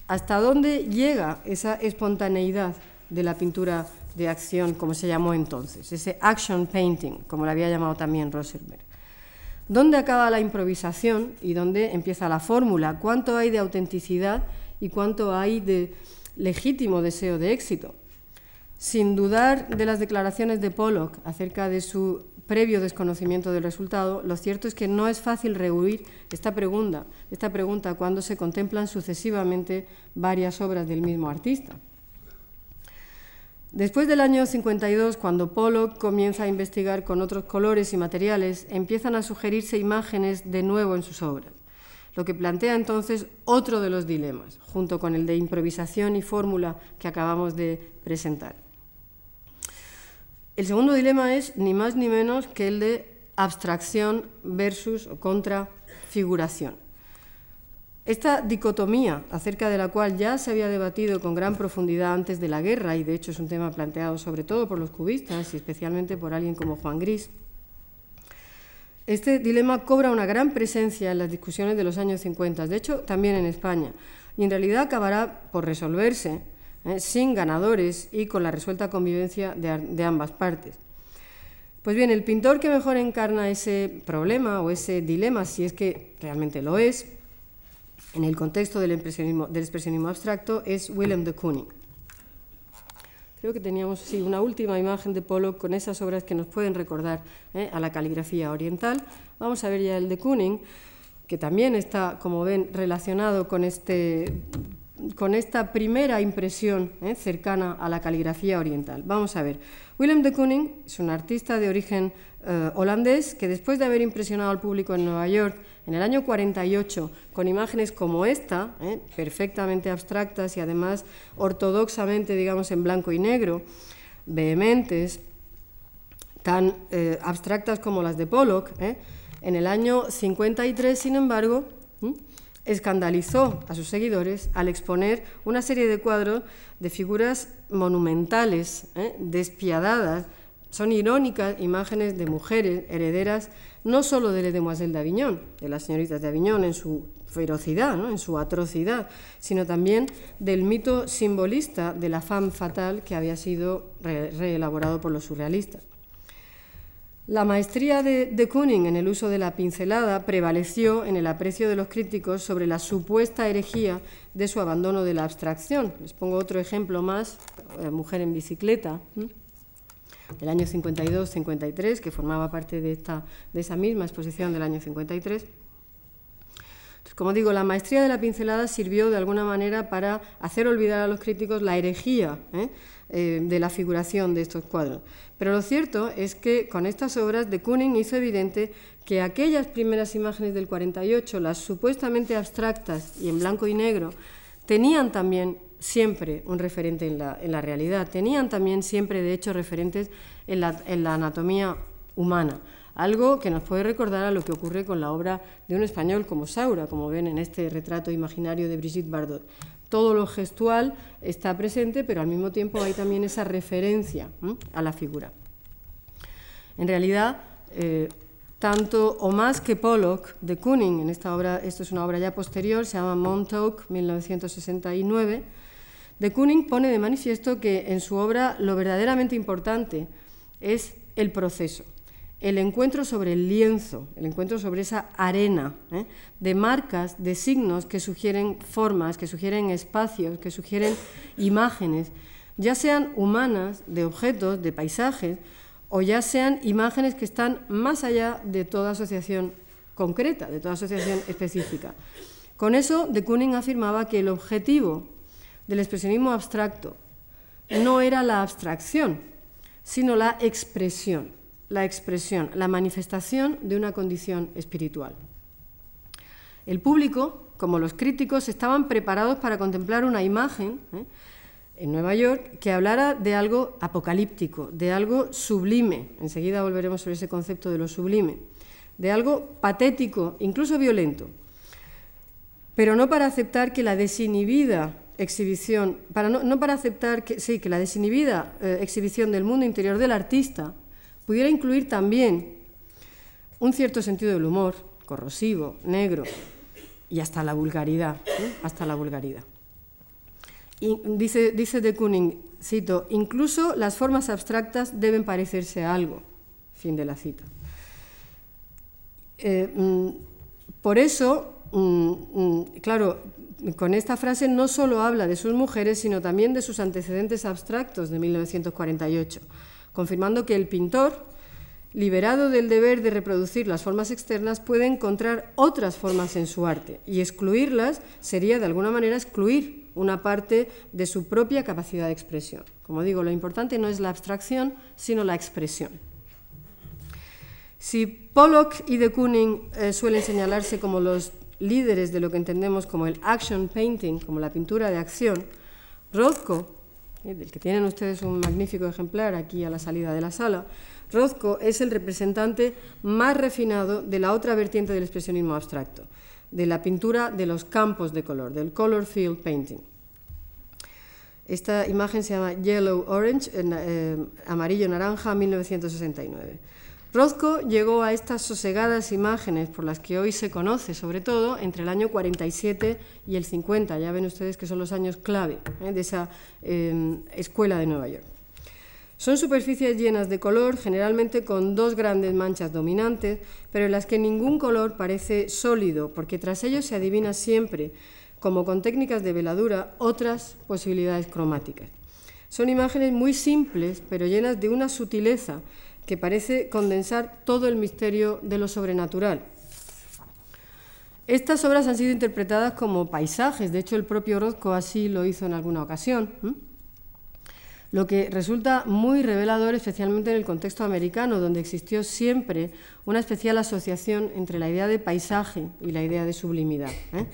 ¿Hasta dónde llega esa espontaneidad de la pintura de acción, como se llamó entonces, ese action painting, como lo había llamado también Rosenberg? ¿Dónde acaba la improvisación y dónde empieza la fórmula? ¿Cuánto hay de autenticidad y cuánto hay de legítimo deseo de éxito? Sin dudar de las declaraciones de Pollock acerca de su previo desconocimiento del resultado, lo cierto es que no es fácil rehuir esta pregunta, esta pregunta cuando se contemplan sucesivamente varias obras del mismo artista. Después del año 52, cuando Pollock comienza a investigar con otros colores y materiales, empiezan a sugerirse imágenes de nuevo en sus obras, lo que plantea entonces otro de los dilemas, junto con el de improvisación y fórmula que acabamos de presentar. El segundo dilema es ni más ni menos que el de abstracción versus o contra figuración. Esta dicotomía, acerca de la cual ya se había debatido con gran profundidad antes de la guerra, y de hecho es un tema planteado sobre todo por los cubistas y especialmente por alguien como Juan Gris, este dilema cobra una gran presencia en las discusiones de los años 50, de hecho también en España, y en realidad acabará por resolverse ¿eh? sin ganadores y con la resuelta convivencia de, ambas partes. Pues bien, el pintor que mejor encarna ese problema o ese dilema, si es que realmente lo es, en el contexto del expresionismo, del expresionismo abstracto, es Willem de Kooning. Creo que teníamos una última imagen de Pollock con esas obras que nos pueden recordar ¿eh? a la caligrafía oriental. Vamos a ver ya el de Kooning, que también está, como ven, relacionado con este con esta primera impresión ¿eh? cercana a la caligrafía oriental. Vamos a ver. Willem de Kooning es un artista de origen eh, holandés que después de haber impresionado al público en Nueva York en el año 48 con imágenes como esta, ¿eh? perfectamente abstractas y además ortodoxamente, digamos, en blanco y negro, vehementes, tan abstractas como las de Pollock, en el año 53, sin embargo, escandalizó a sus seguidores al exponer una serie de cuadros de figuras monumentales, ¿eh? despiadadas, son irónicas imágenes de mujeres herederas no solo de Les Demoiselles d'Avignon, de las señoritas de Avignon en su ferocidad, en su atrocidad, sino también del mito simbolista de la femme fatale que había sido reelaborado por los surrealistas. La maestría de, de Kooning en el uso de la pincelada prevaleció en el aprecio de los críticos sobre la supuesta herejía de su abandono de la abstracción. Les pongo otro ejemplo más, eh, Mujer en bicicleta, del año 52-53, que formaba parte de, esta, de esa misma exposición del año 53. como digo, la maestría de la pincelada sirvió de alguna manera para hacer olvidar a los críticos la herejía ¿eh? Eh, de la figuración de estos cuadros. Pero lo cierto es que con estas obras de Kooning hizo evidente que aquellas primeras imágenes del 48, las supuestamente abstractas y en blanco y negro, tenían también siempre un referente en la, realidad, tenían también siempre, de hecho, referentes en la, en la anatomía humana. Algo que nos puede recordar a lo que ocurre con la obra de un español como Saura, como ven en este retrato imaginario de Brigitte Bardot. Todo lo gestual está presente, pero al mismo tiempo hay también esa referencia a la figura. En realidad, eh, tanto o más que Pollock de Kooning, en esta obra, esto es una obra ya posterior, se llama Montauk, 1969, de Kooning pone de manifiesto que en su obra lo verdaderamente importante es el proceso el encuentro sobre el lienzo, el encuentro sobre esa arena ¿eh? de marcas, de signos que sugieren formas, que sugieren espacios, que sugieren imágenes, ya sean humanas, de objetos, de paisajes, o ya sean imágenes que están más allá de toda asociación concreta, de toda asociación específica. Con eso, de Kooning afirmaba que el objetivo del expresionismo abstracto no era la abstracción, sino la expresión la expresión, la manifestación de una condición espiritual. El público, como los críticos, estaban preparados para contemplar una imagen ¿eh? en Nueva York que hablara de algo apocalíptico, de algo sublime. Enseguida volveremos sobre ese concepto de lo sublime, de algo patético, incluso violento. Pero no para aceptar que la desinhibida exhibición, para no, para aceptar que, sí, que la desinhibida eh, exhibición del mundo interior del artista pudiera incluir también un cierto sentido del humor, corrosivo, negro, y hasta la vulgaridad, hasta la vulgaridad. Y dice, dice de Kooning, cito, incluso las formas abstractas deben parecerse a algo. Fin de la cita. Eh, mm, por eso, mm, mm, claro, con esta frase no solo habla de sus mujeres, sino también de sus antecedentes abstractos de 1948 confirmando que el pintor, liberado del deber de reproducir las formas externas, puede encontrar otras formas en su arte y excluirlas sería de alguna manera excluir una parte de su propia capacidad de expresión. Como digo, lo importante no es la abstracción, sino la expresión. Si Pollock y de Kooning eh, suelen señalarse como los líderes de lo que entendemos como el action painting, como la pintura de acción, Rothko ¿eh? del que tienen ustedes un magnífico ejemplar aquí a la salida de la sala, Rothko es el representante más refinado de la otra vertiente del expresionismo abstracto, de la pintura de los campos de color, del color field painting. Esta imagen se llama Yellow Orange, amarillo naranja, 1969. Rothko llegó a estas sosegadas imágenes por las que hoy se conoce, sobre todo entre el año 47 y el 50. Ya ven ustedes que son los años clave ¿eh? de esa em, escuela de Nueva York. Son superficies llenas de color, generalmente con dos grandes manchas dominantes, pero en las que ningún color parece sólido, porque tras ellos se adivina siempre, como con técnicas de veladura, otras posibilidades cromáticas. Son imágenes muy simples, pero llenas de una sutileza que parece condensar todo el misterio de lo sobrenatural. Estas obras han sido interpretadas como paisajes, de hecho el propio Rothko así lo hizo en alguna ocasión, lo que resulta muy revelador especialmente en el contexto americano, donde existió siempre una especial asociación entre la idea de paisaje y la idea de sublimidad. ¿eh?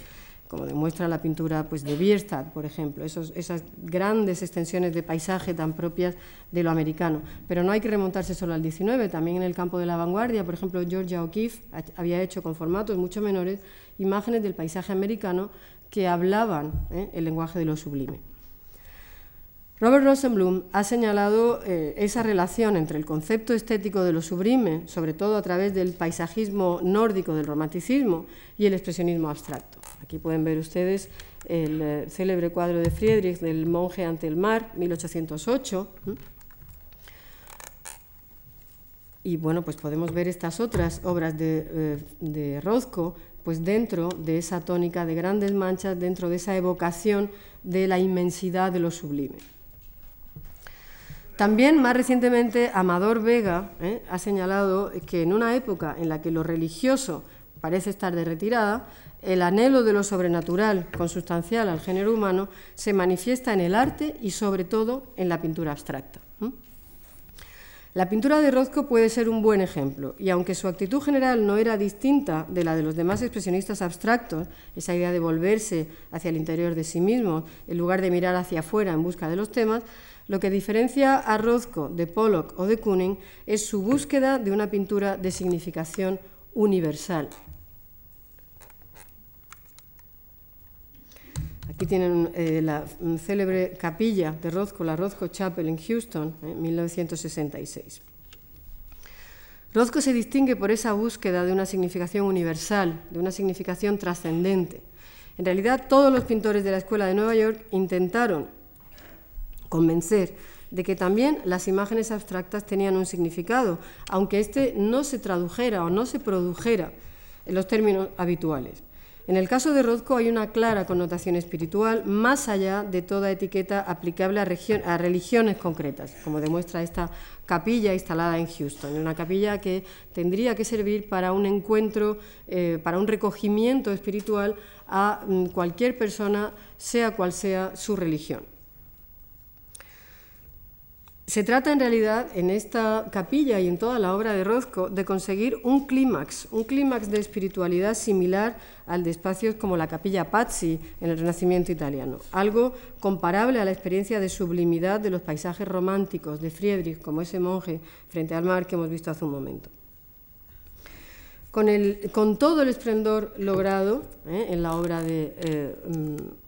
Como demuestra la pintura pues, de Bierstadt, por ejemplo, esas grandes extensiones de paisaje tan propias de lo americano. Pero no hay que remontarse solo al 19, también en el campo de la vanguardia, por ejemplo, Georgia O'Keeffe había hecho con formatos mucho menores imágenes del paisaje americano que hablaban ¿eh? el lenguaje de lo sublime. Robert Rosenblum ha señalado eh, esa relación entre el concepto estético de lo sublime, sobre todo a través del paisajismo nórdico del romanticismo, y el expresionismo abstracto. Aquí pueden ver ustedes el eh, célebre cuadro de Friedrich del monje ante el mar, 1808. Y bueno, pues podemos ver estas otras obras de, eh, de Rozco pues dentro de esa tónica de grandes manchas, dentro de esa evocación de la inmensidad de lo sublime. También más recientemente Amador Vega ¿eh? ha señalado que en una época en la que lo religioso parece estar de retirada, el anhelo de lo sobrenatural, consustancial al género humano, se manifiesta en el arte y sobre todo en la pintura abstracta. La pintura de Rozco puede ser un buen ejemplo, y aunque su actitud general no era distinta de la de los demás expresionistas abstractos, esa idea de volverse hacia el interior de sí mismo, en lugar de mirar hacia afuera en busca de los temas, lo que diferencia a Rozco de Pollock o de Kooning es su búsqueda de una pintura de significación universal, Aquí tienen eh, la célebre capilla de Rozco, la Rozco Chapel en Houston, en 1966. Rozco se distingue por esa búsqueda de una significación universal, de una significación trascendente. En realidad, todos los pintores de la Escuela de Nueva York intentaron convencer de que también las imágenes abstractas tenían un significado, aunque éste no se tradujera o no se produjera en los términos habituales. En el caso de Rozco hay una clara connotación espiritual más allá de toda etiqueta aplicable a, religiones concretas, como demuestra esta capilla instalada en Houston, una capilla que tendría que servir para un encuentro, eh, para un recogimiento espiritual a mm, cualquier persona, sea cual sea su religión. Se trata en realidad en esta capilla y en toda la obra de Rozco de conseguir un clímax, un clímax de espiritualidad similar al de espacios como la capilla Pazzi en el Renacimiento italiano, algo comparable a la experiencia de sublimidad de los paisajes románticos de Friedrich, como ese monje frente al mar que hemos visto hace un momento. Con, todo el esplendor logrado ¿eh? en la obra de eh, mm,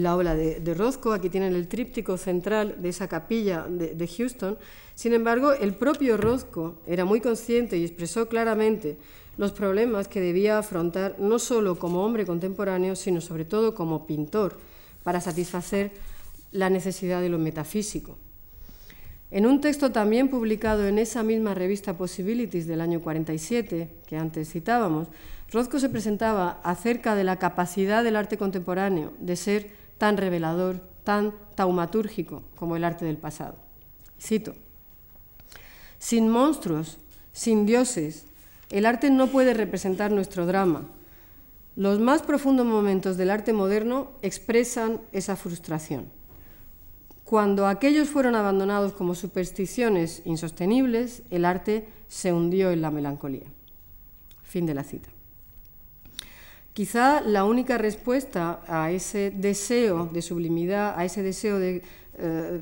la obra de, de, aquí tienen el tríptico central de esa capilla de, Houston. Sin embargo, el propio Rozco era muy consciente y expresó claramente los problemas que debía afrontar no solo como hombre contemporáneo, sino sobre todo como pintor, para satisfacer la necesidad de lo metafísico. En un texto también publicado en esa misma revista Possibilities del año 47, que antes citábamos, Rozco se presentaba acerca de la capacidad del arte contemporáneo de ser tan revelador, tan taumatúrgico como el arte del pasado. Cito, sin monstruos, sin dioses, el arte no puede representar nuestro drama. Los más profundos momentos del arte moderno expresan esa frustración. Cuando aquellos fueron abandonados como supersticiones insostenibles, el arte se hundió en la melancolía. Fin de la cita. Quizá la única respuesta a ese deseo de sublimidad, a ese deseo de, eh,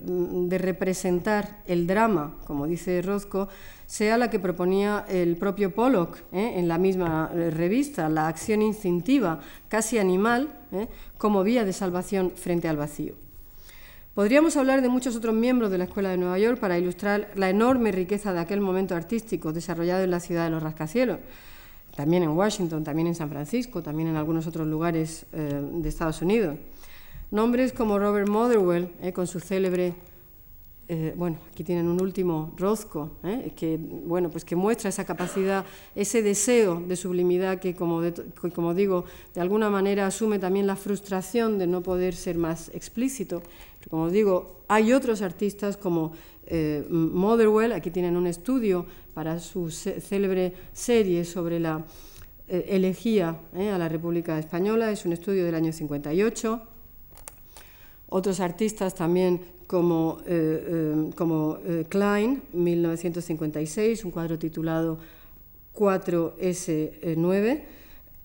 representar el drama, como dice Rozco, sea la que proponía el propio Pollock ¿eh? en la misma eh, revista, la acción instintiva, casi animal, como vía de salvación frente al vacío. Podríamos hablar de muchos otros miembros de la Escuela de Nueva York para ilustrar la enorme riqueza de aquel momento artístico desarrollado en la ciudad de los rascacielos también en Washington, también en San Francisco, también en algunos otros lugares eh, de Estados Unidos. Nombres como Robert Motherwell, eh, con su célebre, eh, bueno, aquí tienen un último Rozco, que, bueno, pues que muestra esa capacidad, ese deseo de sublimidad que, como, como digo, de alguna manera asume también la frustración de no poder ser más explícito. Como digo, hay otros artistas como Motherwell, aquí tienen un estudio para su célebre serie sobre la eh, elegía eh, a la República Española, es un estudio del año 58. Otros artistas también como, eh, como Klein, 1956, un cuadro titulado 4S9.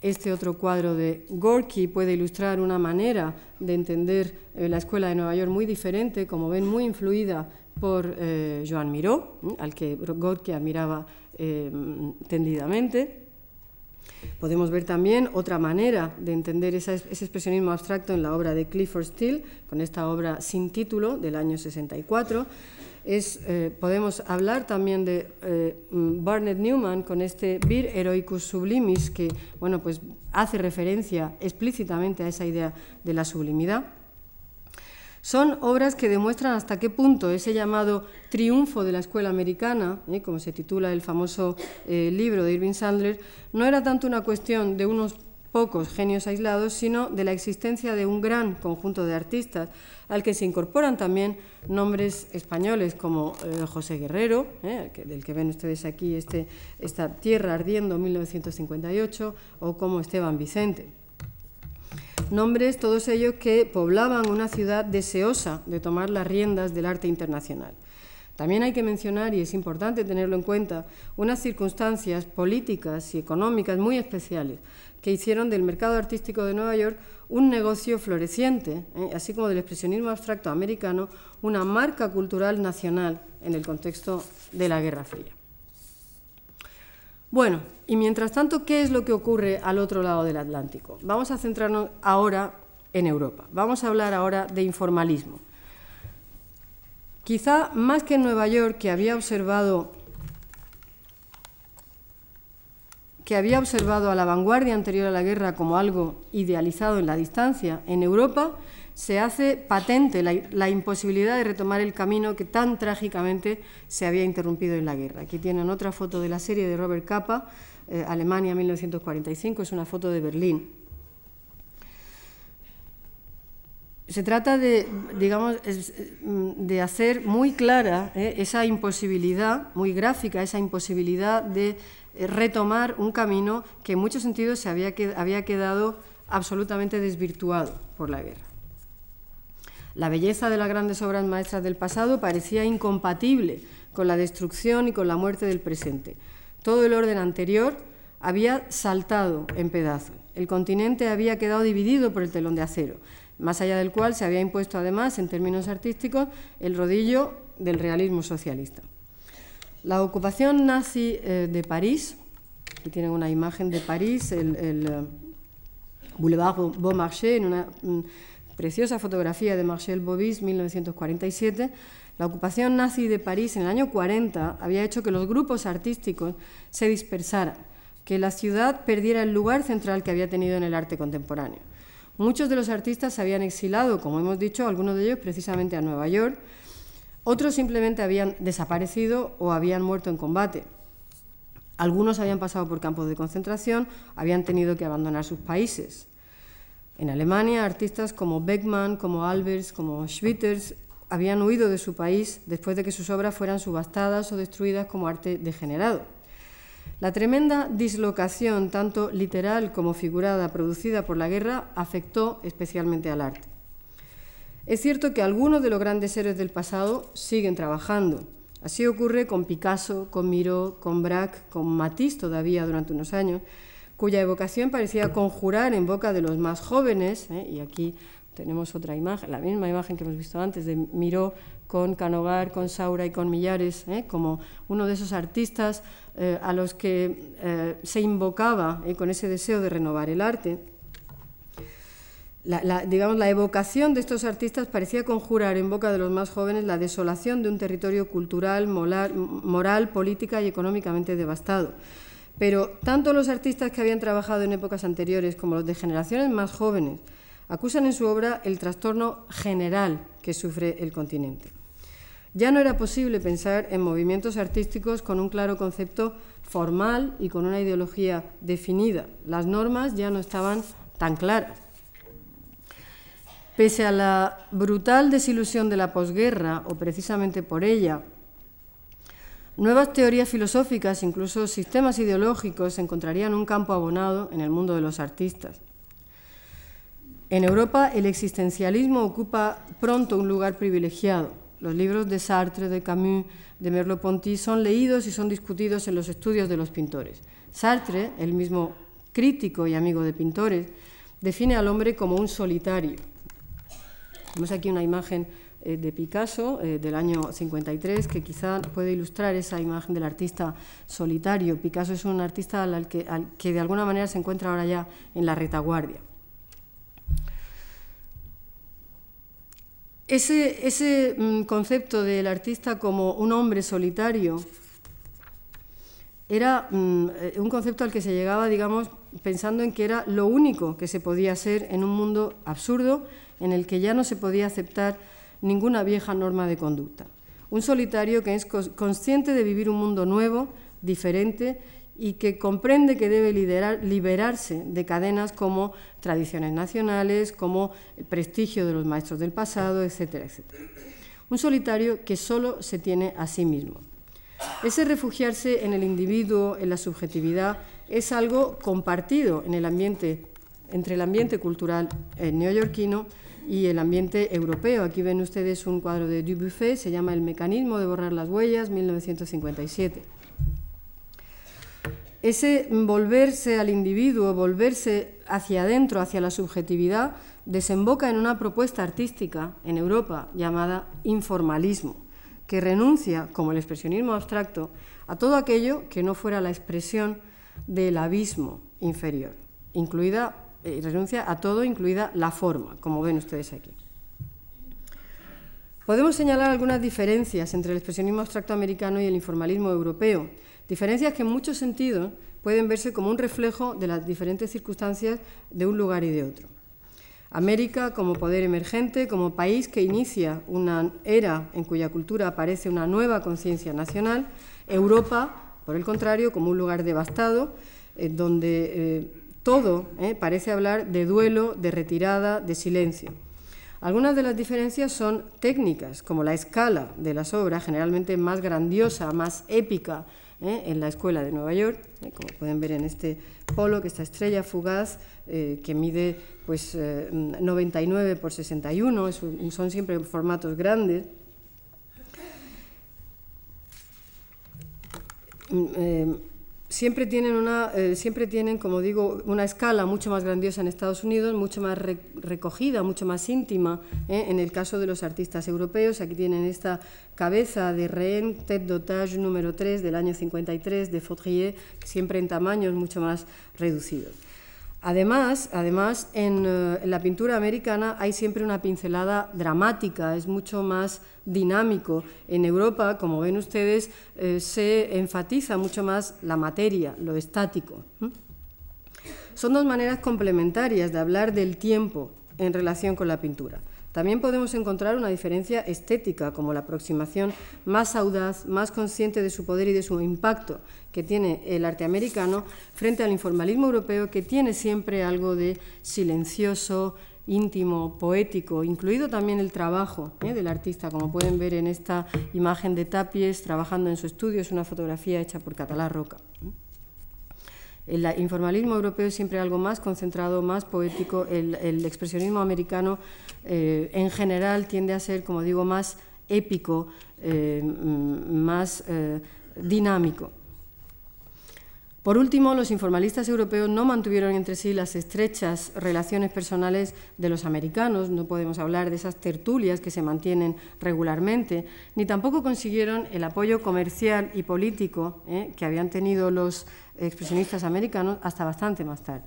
Este otro cuadro de Gorky puede ilustrar una manera de entender la escuela de Nueva York muy diferente, como ven, muy influida por eh, Joan Miró, al que Gorky admiraba eh, tendidamente. Podemos ver también otra manera de entender ese expresionismo abstracto en la obra de Clifford Steele, con esta obra sin título del año 64. Es, eh, podemos hablar también de Barnett Newman con este Vir Heroicus Sublimis, que bueno, pues hace referencia explícitamente a esa idea de la sublimidad. Son obras que demuestran hasta qué punto ese llamado triunfo de la escuela americana, ¿eh? como se titula el famoso eh, libro de Irving Sandler, no era tanto una cuestión de unos pocos genios aislados, sino de la existencia de un gran conjunto de artistas, al que se incorporan también nombres españoles como eh, José Guerrero, del que ven ustedes aquí este, esta Tierra Ardiendo 1958, o como Esteban Vicente. Nombres, todos ellos que poblaban una ciudad deseosa de tomar las riendas del arte internacional. También hay que mencionar, y es importante tenerlo en cuenta, unas circunstancias políticas y económicas muy especiales que hicieron del mercado artístico de Nueva York un negocio floreciente, ¿eh? así como del expresionismo abstracto americano, una marca cultural nacional en el contexto de la Guerra Fría. Bueno, y mientras tanto, ¿qué es lo que ocurre al otro lado del Atlántico? Vamos a centrarnos ahora en Europa. Vamos a hablar ahora de informalismo. Quizá más que en Nueva York, que había observado que había observado a la vanguardia anterior a la guerra como algo idealizado en la distancia, en Europa se hace patente la, imposibilidad de retomar el camino que tan trágicamente se había interrumpido en la guerra. Aquí tienen otra foto de la serie de Robert Capa, eh, Alemania 1945, es una foto de Berlín. Se trata de, digamos, de hacer muy clara eh, esa imposibilidad, muy gráfica, esa imposibilidad de eh, retomar un camino que en muchos sentidos se había, había quedado absolutamente desvirtuado por la guerra. La belleza de las grandes obras maestras del pasado parecía incompatible con la destrucción y con la muerte del presente. Todo el orden anterior había saltado en pedazos. El continente había quedado dividido por el telón de acero, más allá del cual se había impuesto además, en términos artísticos, el rodillo del realismo socialista. La ocupación nazi eh, de París, aquí tienen una imagen de París, el, eh, Boulevard Beaumarchais, en una mm, preciosa fotografía de Marcel Bobis, 1947, la ocupación nazi de París en el año 40 había hecho que los grupos artísticos se dispersaran, que la ciudad perdiera el lugar central que había tenido en el arte contemporáneo. Muchos de los artistas se habían exilado, como hemos dicho, algunos de ellos precisamente a Nueva York, otros simplemente habían desaparecido o habían muerto en combate. Algunos habían pasado por campos de concentración, habían tenido que abandonar sus países. En Alemania, artistas como Beckmann, como Albers, como Schwitters habían huido de su país después de que sus obras fueran subastadas o destruidas como arte degenerado. La tremenda dislocación, tanto literal como figurada, producida por la guerra, afectó especialmente al arte. Es cierto que algunos de los grandes héroes del pasado siguen trabajando. Así ocurre con Picasso, con Miró, con Braque, con Matisse todavía durante unos años, cuya evocación parecía conjurar en boca de los más jóvenes, ¿eh? y aquí tenemos otra imagen, la misma imagen que hemos visto antes de Miró con Canogar, con Saura y con Millares, ¿eh? como uno de esos artistas eh, a los que se invocaba con ese deseo de renovar el arte la, digamos, la evocación de estos artistas parecía conjurar en boca de los más jóvenes la desolación de un territorio cultural, moral, política y económicamente devastado. Pero tanto los artistas que habían trabajado en épocas anteriores como los de generaciones más jóvenes acusan en su obra el trastorno general que sufre el continente. Ya no era posible pensar en movimientos artísticos con un claro concepto formal y con una ideología definida. Las normas ya no estaban tan claras. Pese a la brutal desilusión de la posguerra, o precisamente por ella, nuevas teorías filosóficas, incluso sistemas ideológicos, encontrarían un campo abonado en el mundo de los artistas. En Europa, el existencialismo ocupa pronto un lugar privilegiado. Los libros de Sartre, de Camus, de Merleau-Ponty son leídos y son discutidos en los estudios de los pintores. Sartre, el mismo crítico y amigo de pintores, define al hombre como un solitario, Vemos aquí una imagen eh, de Picasso eh, del año 53 que quizá puede ilustrar esa imagen del artista solitario. Picasso es un artista al que, que de alguna manera se encuentra ahora ya en la retaguardia. Ese, ese, mm, concepto del artista como un hombre solitario era mm, eh, un concepto al que se llegaba, digamos, pensando en que era lo único que se podía ser en un mundo absurdo en el que ya no se podía aceptar ninguna vieja norma de conducta. Un solitario que es consciente de vivir un mundo nuevo, diferente y que comprende que debe liberarse de cadenas como tradiciones nacionales, como el prestigio de los maestros del pasado, etcétera, etcétera. Un solitario que solo se tiene a sí mismo. Ese refugiarse en el individuo, en la subjetividad, es algo compartido en el ambiente, entre el ambiente cultural eh, neoyorquino y el ambiente europeo. Aquí ven ustedes un cuadro de Dubuffet, se llama El mecanismo de borrar las huellas, 1957 ese volverse al individuo, volverse hacia adentro, hacia la subjetividad, desemboca en una propuesta artística en Europa llamada informalismo, que renuncia, como el expresionismo abstracto, a todo aquello que no fuera la expresión del abismo inferior, incluida, eh, renuncia a todo, incluida la forma, como ven ustedes aquí. Podemos señalar algunas diferencias entre el expresionismo abstracto americano y el informalismo europeo, Diferencias que en muchos sentidos pueden verse como un reflejo de las diferentes circunstancias de un lugar y de otro. América como poder emergente, como país que inicia una era en cuya cultura aparece una nueva conciencia nacional, Europa, por el contrario, como un lugar devastado, eh, donde eh, todo eh, parece hablar de duelo, de retirada, de silencio. Algunas de las diferencias son técnicas, como la escala de las obras, generalmente más grandiosa, más épica, ¿eh? en la Escuela de Nueva York, ¿eh? como pueden ver en este polo, que esta estrella fugaz, que mide pues, 99 por 61, son siempre formatos grandes. Siempre tienen, una, eh, siempre tienen, como digo, una escala mucho más grandiosa en Estados Unidos, mucho más recogida, mucho más íntima. ¿eh? En el caso de los artistas europeos, aquí tienen esta cabeza de rehén, tête d'otage número 3 del año 53 de Fautrier, siempre en tamaños mucho más reducidos. Además, además eh, en, la pintura americana hay siempre una pincelada dramática, es mucho más dinámico. En Europa, como ven ustedes, eh, se enfatiza mucho más la materia, lo estático. Son dos maneras complementarias de hablar del tiempo en relación con la pintura. También podemos encontrar una diferencia estética, como la aproximación más audaz, más consciente de su poder y de su impacto que tiene el arte americano frente al informalismo europeo, que tiene siempre algo de silencioso, íntimo, poético, incluido también el trabajo ¿eh? del artista, como pueden ver en esta imagen de Tapies trabajando en su estudio, es una fotografía hecha por Catalá Roca. El informalismo europeo es siempre algo más concentrado, más poético. El, expresionismo americano eh, en general tiende a ser, como digo, más épico, eh, más eh, dinámico. Por último, los informalistas europeos no mantuvieron entre sí las estrechas relaciones personales de los americanos, no podemos hablar de esas tertulias que se mantienen regularmente, ni tampoco consiguieron el apoyo comercial y político que habían tenido los expresionistas americanos hasta bastante más tarde.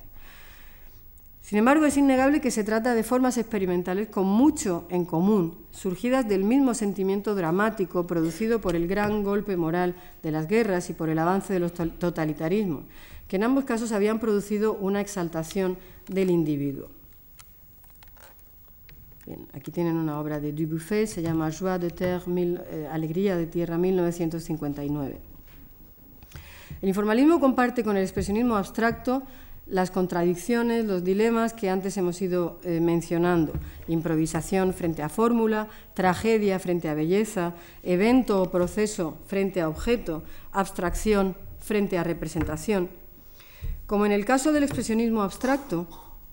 Sin embargo, es innegable que se trata de formas experimentales con mucho en común, surgidas del mismo sentimiento dramático producido por el gran golpe moral de las guerras y por el avance de los totalitarismos, que en ambos casos habían producido una exaltación del individuo. aquí tienen una obra de Dubuffet, se llama Joie de Terre, eh, Alegría de Tierra, 1959. El informalismo comparte con el expresionismo abstracto las contradicciones, los dilemas que antes hemos ido eh, mencionando. Improvisación frente a fórmula, tragedia frente a belleza, evento o proceso frente a objeto, abstracción frente a representación. Como en el caso del expresionismo abstracto,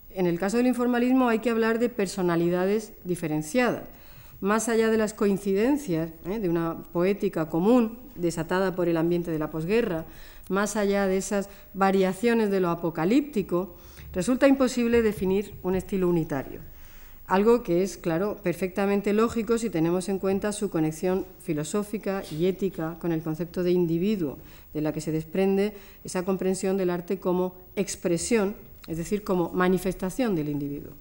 en el caso del informalismo hay que hablar de personalidades diferenciadas. Más allá de las coincidencias ¿eh? de una poética común desatada por el ambiente de la posguerra, más allá de esas variaciones de lo apocalíptico, resulta imposible definir un estilo unitario. Algo que es, claro, perfectamente lógico si tenemos en cuenta su conexión filosófica y ética con el concepto de individuo, de la que se desprende esa comprensión del arte como expresión, es decir, como manifestación del individuo.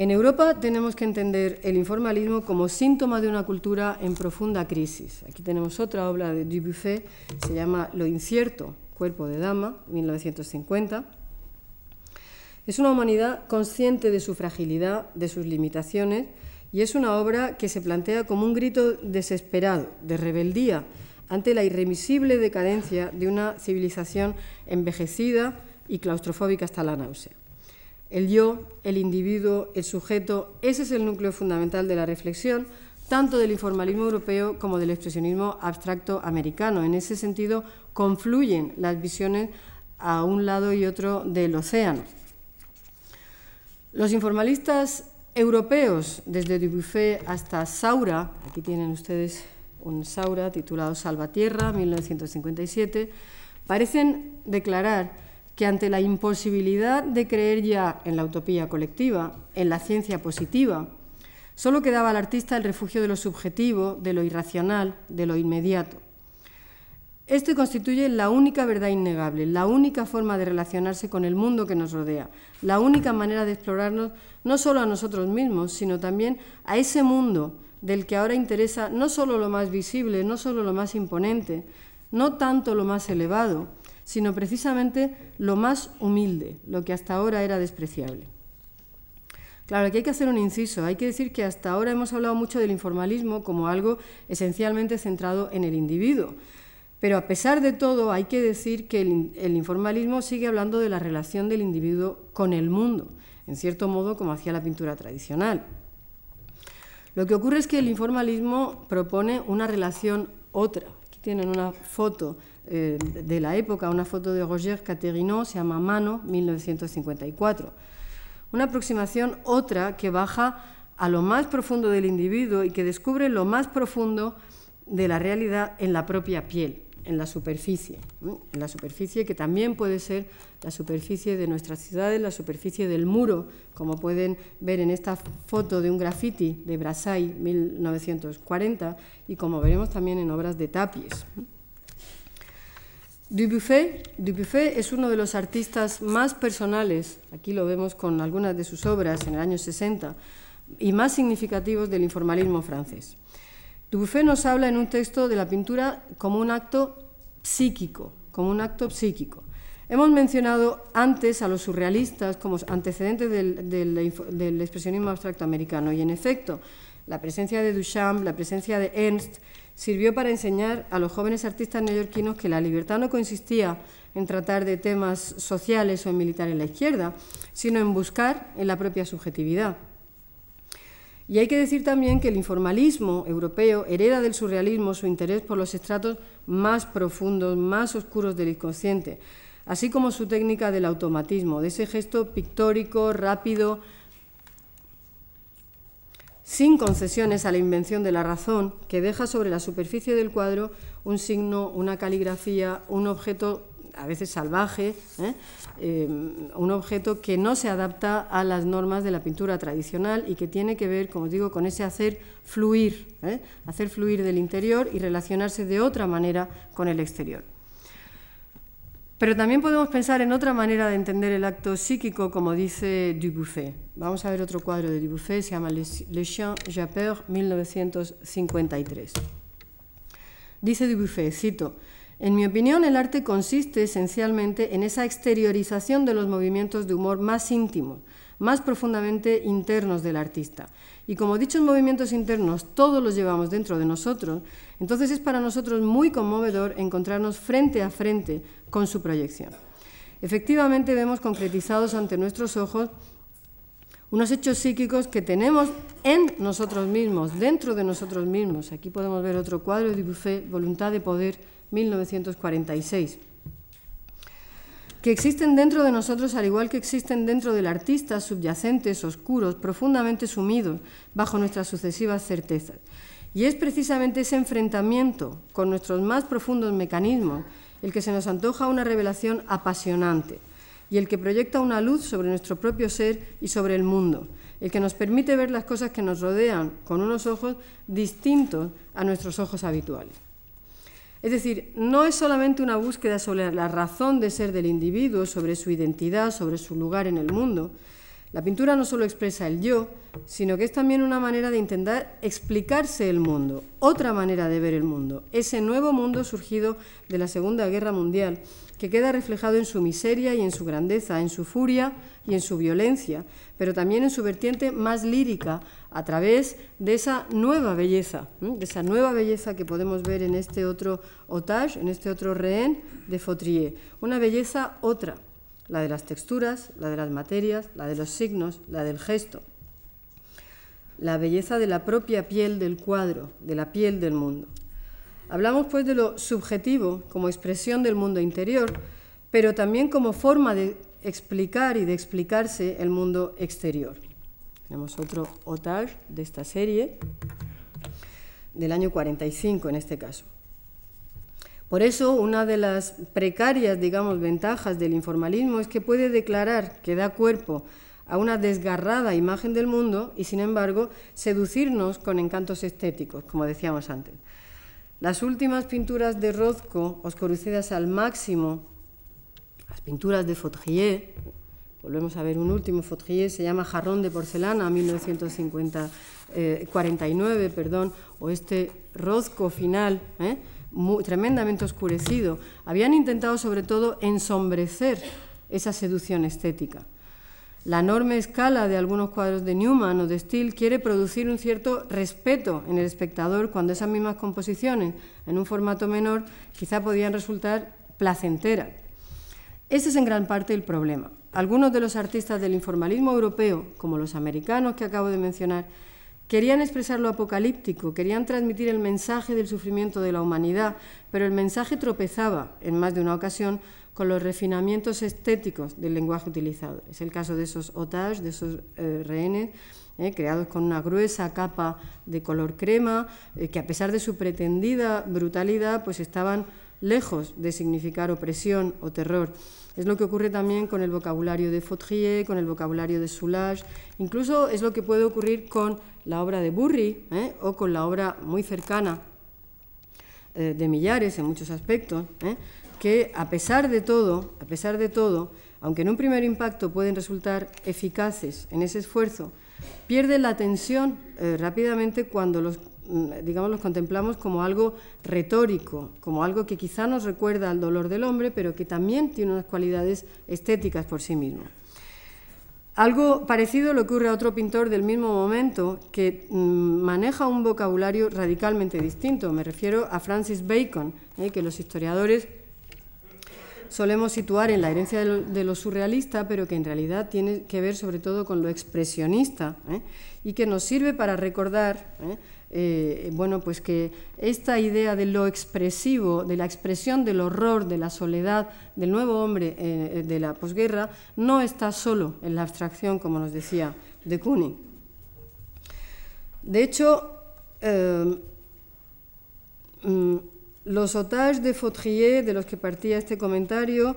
En Europa tenemos que entender el informalismo como síntoma de una cultura en profunda crisis. Aquí tenemos otra obra de Dubuffet, se llama Lo incierto, cuerpo de dama, 1950. Es una humanidad consciente de su fragilidad, de sus limitaciones, y es una obra que se plantea como un grito desesperado, de rebeldía, ante la irremisible decadencia de una civilización envejecida y claustrofóbica hasta la náusea. El yo, el individuo, el sujeto, ese es el núcleo fundamental de la reflexión, tanto del informalismo europeo como del expresionismo abstracto americano. En ese sentido, confluyen las visiones a un lado y otro del océano. Los informalistas europeos, desde Dubuffet hasta Saura, aquí tienen ustedes un Saura titulado Salvatierra, 1957, parecen declarar que ante la imposibilidad de creer ya en la utopía colectiva, en la ciencia positiva, solo quedaba al artista el refugio de lo subjetivo, de lo irracional, de lo inmediato. Este constituye la única verdad innegable, la única forma de relacionarse con el mundo que nos rodea, la única manera de explorarnos no solo a nosotros mismos, sino también a ese mundo del que ahora interesa no solo lo más visible, no solo lo más imponente, no tanto lo más elevado, sino precisamente lo más humilde, lo que hasta ahora era despreciable. Claro, aquí hay que hacer un inciso. Hay que decir que hasta ahora hemos hablado mucho del informalismo como algo esencialmente centrado en el individuo. Pero a pesar de todo, hay que decir que el, informalismo sigue hablando de la relación del individuo con el mundo, en cierto modo como hacía la pintura tradicional. Lo que ocurre es que el informalismo propone una relación otra. Aquí tienen una foto eh, de la época, una foto de Roger Caterino, se llama Mano, 1954. Una aproximación otra que baja a lo más profundo del individuo y que descubre lo más profundo de la realidad en la propia piel en la superficie, en la superficie que también puede ser la superficie de nuestras ciudades, la superficie del muro, como pueden ver en esta foto de un graffiti de Brassai 1940 y como veremos también en obras de Tapies. Dubuffet, Dubuffet es uno de los artistas más personales, aquí lo vemos con algunas de sus obras en el año 60, y más significativos del informalismo francés. Dubuffet nos habla en un texto de la pintura como un acto psíquico, como un acto psíquico. Hemos mencionado antes a los surrealistas como antecedentes del, expresionismo abstracto americano y, en efecto, la presencia de Duchamp, la presencia de Ernst, sirvió para enseñar a los jóvenes artistas neoyorquinos que la libertad no consistía en tratar de temas sociales o en militar en la izquierda, sino en buscar en la propia subjetividad. Y hay que decir también que el informalismo europeo hereda del surrealismo su interés por los estratos más profundos, más oscuros del inconsciente, así como su técnica del automatismo, de ese gesto pictórico, rápido, sin concesiones a la invención de la razón, que deja sobre la superficie del cuadro un signo, una caligrafía, un objeto a veces salvaje, ¿eh? Eh, un objeto que no se adapta a las normas de la pintura tradicional y que tiene que ver, como os digo, con ese hacer fluir, ¿eh? hacer fluir del interior y relacionarse de otra manera con el exterior. Pero también podemos pensar en otra manera de entender el acto psíquico, como dice Dubuffet. Vamos a ver otro cuadro de Dubuffet, se llama Le Chien Japeur, 1953. Dice Dubuffet, cito, en mi opinión, el arte consiste esencialmente en esa exteriorización de los movimientos de humor más íntimos, más profundamente internos del artista. Y como dichos movimientos internos todos los llevamos dentro de nosotros, entonces es para nosotros muy conmovedor encontrarnos frente a frente con su proyección. Efectivamente vemos concretizados ante nuestros ojos unos hechos psíquicos que tenemos en nosotros mismos, dentro de nosotros mismos. Aquí podemos ver otro cuadro de Buffet, Voluntad de Poder, 1946, que existen dentro de nosotros al igual que existen dentro del artista, subyacentes, oscuros, profundamente sumidos bajo nuestras sucesivas certezas. Y es precisamente ese enfrentamiento con nuestros más profundos mecanismos el que se nos antoja una revelación apasionante y el que proyecta una luz sobre nuestro propio ser y sobre el mundo, el que nos permite ver las cosas que nos rodean con unos ojos distintos a nuestros ojos habituales. Es decir, no es solamente una búsqueda sobre la razón de ser del individuo, sobre su identidad, sobre su lugar en el mundo, La pintura no solo expresa el yo, sino que es también una manera de intentar explicarse el mundo, otra manera de ver el mundo, ese nuevo mundo surgido de la Segunda Guerra Mundial, que queda reflejado en su miseria y en su grandeza, en su furia y en su violencia, pero también en su vertiente más lírica, a través de esa nueva belleza, de esa nueva belleza que podemos ver en este otro otage, en este otro rehén de Fautrier. Una belleza otra, la de las texturas, la de las materias, la de los signos, la del gesto. La belleza de la propia piel del cuadro, de la piel del mundo. Hablamos pues de lo subjetivo como expresión del mundo interior, pero también como forma de explicar y de explicarse el mundo exterior. Tenemos otro otage de esta serie, del año 45 en este caso. Por eso, una de las precarias, digamos, ventajas del informalismo es que puede declarar que da cuerpo a una desgarrada imagen del mundo y, sin embargo, seducirnos con encantos estéticos, como decíamos antes. Las últimas pinturas de Rothko, oscurecidas al máximo, las pinturas de Fautrier, volvemos a ver un último Fautrier, se llama Jarrón de porcelana, 1949, eh, perdón, o este Rothko final, ¿eh? tremendamente oscurecido, habían intentado sobre todo ensombrecer esa seducción estética. La enorme escala de algunos cuadros de Newman o de Steele quiere producir un cierto respeto en el espectador cuando esas mismas composiciones, en un formato menor, quizá podían resultar placenteras. Ese es en gran parte el problema. Algunos de los artistas del informalismo europeo, como los americanos que acabo de mencionar, Querían expresar lo apocalíptico, querían transmitir el mensaje del sufrimiento de la humanidad, pero el mensaje tropezaba en más de una ocasión con los refinamientos estéticos del lenguaje utilizado. Es el caso de esos otages, de esos eh, rehenes, eh, creados con una gruesa capa de color crema, eh, que a pesar de su pretendida brutalidad, pues estaban lejos de significar opresión o terror. Es lo que ocurre también con el vocabulario de Fautrier, con el vocabulario de Soulage, incluso es lo que puede ocurrir con la obra de Burri ¿eh? o con la obra muy cercana de Millares en muchos aspectos. Que a pesar de todo, a pesar de todo, aunque en un primer impacto pueden resultar eficaces en ese esfuerzo, pierden la atención rápidamente cuando los mm, digamos, los contemplamos como algo retórico, como algo que quizá nos recuerda al dolor del hombre, pero que también tiene unas cualidades estéticas por sí mismo. Algo parecido le ocurre a otro pintor del mismo momento que mm, maneja un vocabulario radicalmente distinto. Me refiero a Francis Bacon, eh, que los historiadores solemos situar en la herencia de lo, surrealista, pero que en realidad tiene que ver sobre todo con lo expresionista eh, y que nos sirve para recordar eh, eh, bueno, pues que esta idea de lo expresivo, de la expresión del horror, de la soledad del nuevo hombre de la posguerra, no está solo en la abstracción, como nos decía de Kooning. De hecho, mm, los otages de Fautrier, de los que partía este comentario,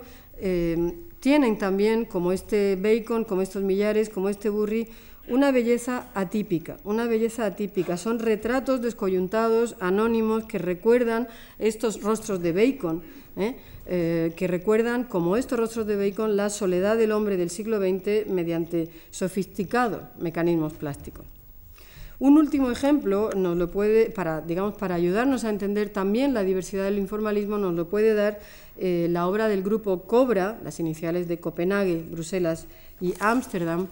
tienen también, como este Bacon, como estos Millares, como este Burri, una belleza atípica, una belleza atípica. Son retratos descoyuntados, anónimos, que recuerdan estos rostros de Bacon, ¿eh? Eh, que recuerdan, como estos rostros de Bacon, la soledad del hombre del siglo XX mediante sofisticados mecanismos plásticos. Un último ejemplo nos lo puede, para, digamos, para ayudarnos a entender también la diversidad del informalismo, nos lo puede dar eh, la obra del grupo Cobra, las iniciales de Copenhague, Bruselas y Ámsterdam.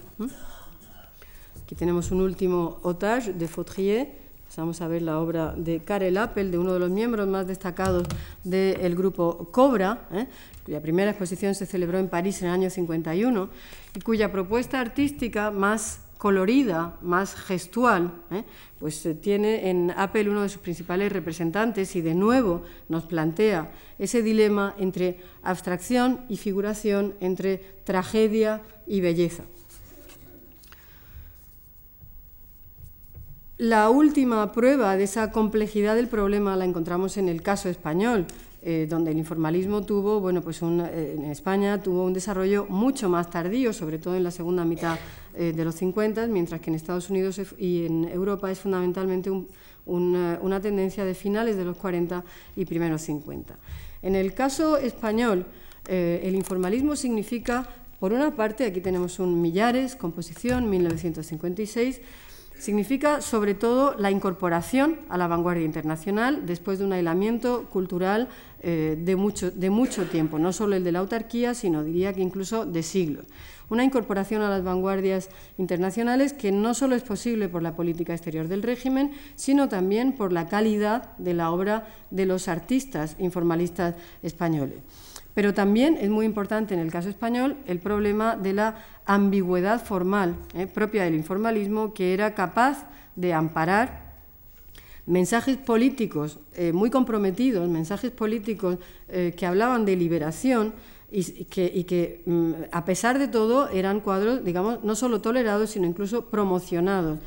Aquí tenemos un último otage de Fautrier. Vamos a ver la obra de Karel Appel, de uno de los miembros más destacados del grupo Cobra, ¿eh? cuya primera exposición se celebró en París en el año 51 y cuya propuesta artística más colorida, más gestual, ¿eh? pues eh, tiene en Appel uno de sus principales representantes y de nuevo nos plantea ese dilema entre abstracción y figuración, entre tragedia y belleza. La última prueba de esa complejidad del problema la encontramos en el caso español, eh, donde el informalismo tuvo, bueno, pues en España tuvo un desarrollo mucho más tardío, sobre todo en la segunda mitad eh, de los 50, mientras que en Estados Unidos y en Europa es fundamentalmente una, tendencia de finales de los 40 y primeros 50. En el caso español, el informalismo significa Por una parte, aquí tenemos un Millares, composición 1956, significa sobre todo la incorporación a la vanguardia internacional después de un aislamiento cultural eh, de, mucho, de mucho tiempo, no solo el de la autarquía, sino diría que incluso de siglos. Una incorporación a las vanguardias internacionales que no solo es posible por la política exterior del régimen, sino también por la calidad de la obra de los artistas informalistas españoles. Pero también es muy importante en el caso español el problema de la ambigüedad formal eh, propia del informalismo que era capaz de amparar mensajes políticos eh, muy comprometidos, mensajes políticos eh, que hablaban de liberación y que, mm, a pesar de todo eran cuadros, digamos, no solo tolerados, sino incluso promocionados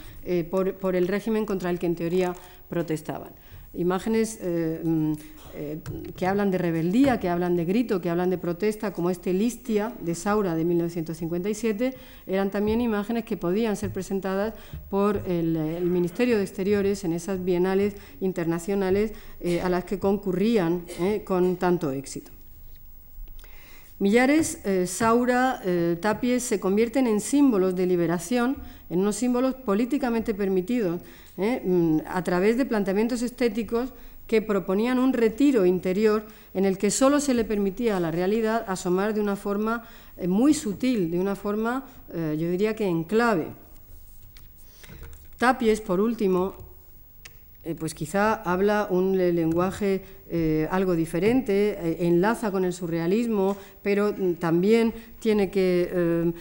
por, por, el régimen contra el que en teoría protestaban. Imágenes mm, eh, que hablan de rebeldía, que hablan de grito, que hablan de protesta, como este Listia de Saura de 1957, eran también imágenes que podían ser presentadas por el, Ministerio de Exteriores en esas bienales internacionales eh, a las que concurrían eh, con tanto éxito. Millares, Saura, Tapies se convierten en símbolos de liberación, en unos símbolos políticamente permitidos, mm, a través de planteamientos estéticos que proponían un retiro interior en el que solo se le permitía a la realidad asomar de una forma eh, muy sutil, de una forma, eh, yo diría que en clave. Tapies, por último, eh, pues quizá habla un lenguaje eh, algo diferente, eh, enlaza con el surrealismo, pero mm, también tiene que,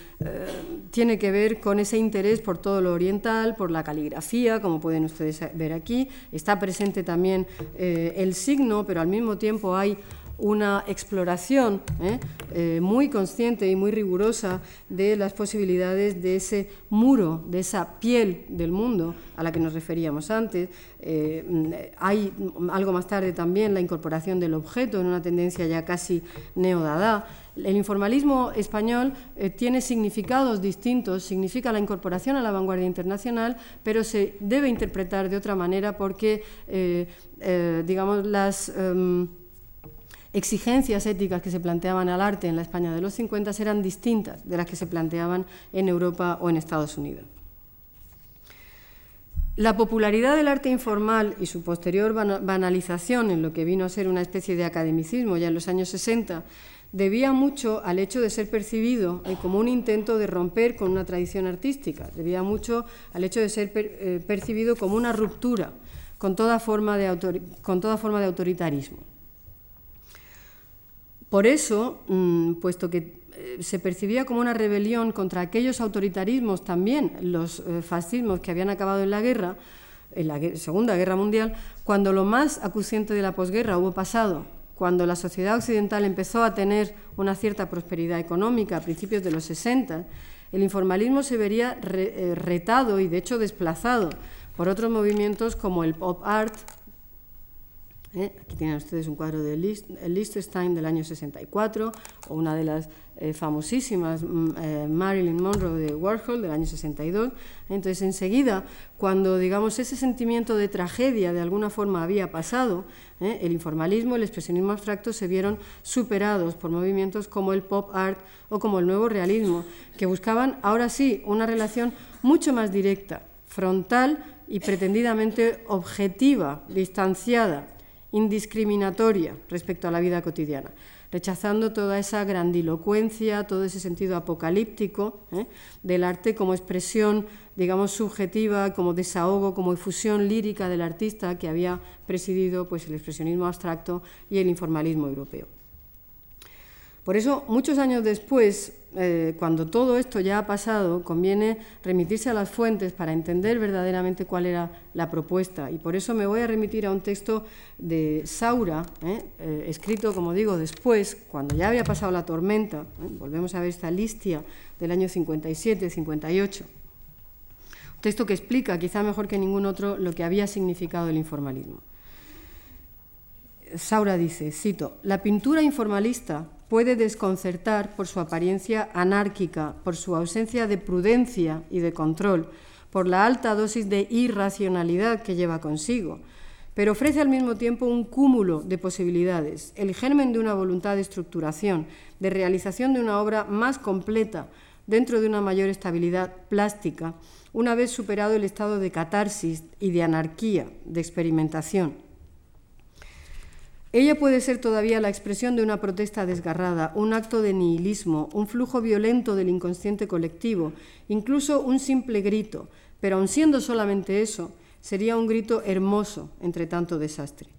tiene que ver con ese interés por todo lo oriental, por la caligrafía, como pueden ustedes ver aquí. Está presente también el signo, pero al mismo tiempo hay una exploración ¿eh? Eh, muy consciente y muy rigurosa de las posibilidades de ese muro, de esa piel del mundo a la que nos referíamos antes. Eh, hay algo más tarde también la incorporación del objeto en una tendencia ya casi neodada. El informalismo español tiene significados distintos, significa la incorporación a la vanguardia internacional, pero se debe interpretar de otra manera porque, digamos, las... Em, exigencias éticas que se planteaban al arte en la España de los 50 eran distintas de las que se planteaban en Europa o en Estados Unidos. La popularidad del arte informal y su posterior banalización en lo que vino a ser una especie de academicismo ya en los años 60 debía mucho al hecho de ser percibido como un intento de romper con una tradición artística, debía mucho al hecho de ser eh, percibido como una ruptura con toda forma de autoritarismo. Por eso, mm, puesto que eh, se percibía como una rebelión contra aquellos autoritarismos también, los eh, fascismos que habían acabado en la guerra, en la Segunda Guerra Mundial, cuando lo más acuciente de la posguerra hubo pasado, cuando la sociedad occidental empezó a tener una cierta prosperidad económica a principios de los 60, el informalismo se vería eh, retado y de hecho desplazado por otros movimientos como el pop art, ¿eh? Aquí tienen ustedes un cuadro de Liechtenstein del año 64 o una de las eh, famosísimas mm, eh, Marilyn Monroe de Warhol del año 62. Entonces, enseguida, cuando digamos ese sentimiento de tragedia de alguna forma había pasado, el informalismo, el expresionismo abstracto se vieron superados por movimientos como el pop art o como el nuevo realismo, que buscaban ahora sí una relación mucho más directa, frontal y pretendidamente objetiva, distanciada indiscriminatoria respecto a la vida cotidiana, rechazando toda esa grandilocuencia, todo ese sentido apocalíptico ¿eh? del arte como expresión, digamos, subjetiva, como desahogo, como efusión lírica del artista que había presidido pues, el expresionismo abstracto y el informalismo europeo. Por eso, muchos años después, eh, cuando todo esto ya ha pasado, conviene remitirse a las fuentes para entender verdaderamente cuál era la propuesta. Y por eso me voy a remitir a un texto de Saura, eh, eh, escrito, como digo, después, cuando ya había pasado la tormenta. volvemos a ver esta listia del año 57-58. Un texto que explica, quizá mejor que ningún otro, lo que había significado el informalismo. Saura dice, cito, la pintura informalista puede desconcertar por su apariencia anárquica, por su ausencia de prudencia y de control, por la alta dosis de irracionalidad que lleva consigo, pero ofrece al mismo tiempo un cúmulo de posibilidades, el germen de una voluntad de estructuración, de realización de una obra más completa dentro de una mayor estabilidad plástica, una vez superado el estado de catarsis y de anarquía, de experimentación. Ella puede ser todavía la expresión de una protesta desgarrada, un acto de nihilismo, un flujo violento del inconsciente colectivo, incluso un simple grito, pero aun siendo solamente eso, sería un grito hermoso entre tanto desastre.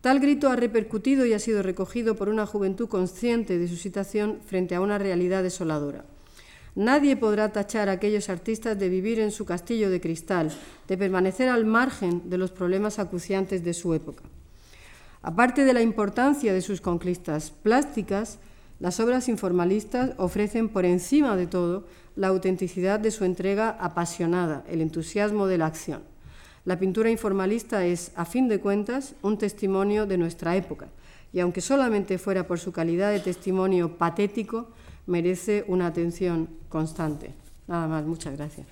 Tal grito ha repercutido y ha sido recogido por una juventud consciente de su situación frente a una realidad desoladora. Nadie podrá tachar a aquellos artistas de vivir en su castillo de cristal, de permanecer al margen de los problemas acuciantes de su época. Aparte de la importancia de sus conquistas plásticas, las obras informalistas ofrecen por encima de todo la autenticidad de su entrega apasionada, el entusiasmo de la acción. La pintura informalista es, a fin de cuentas, un testimonio de nuestra época, y aunque solamente fuera por su calidad de testimonio patético, merece una atención constante. Nada más, muchas gracias.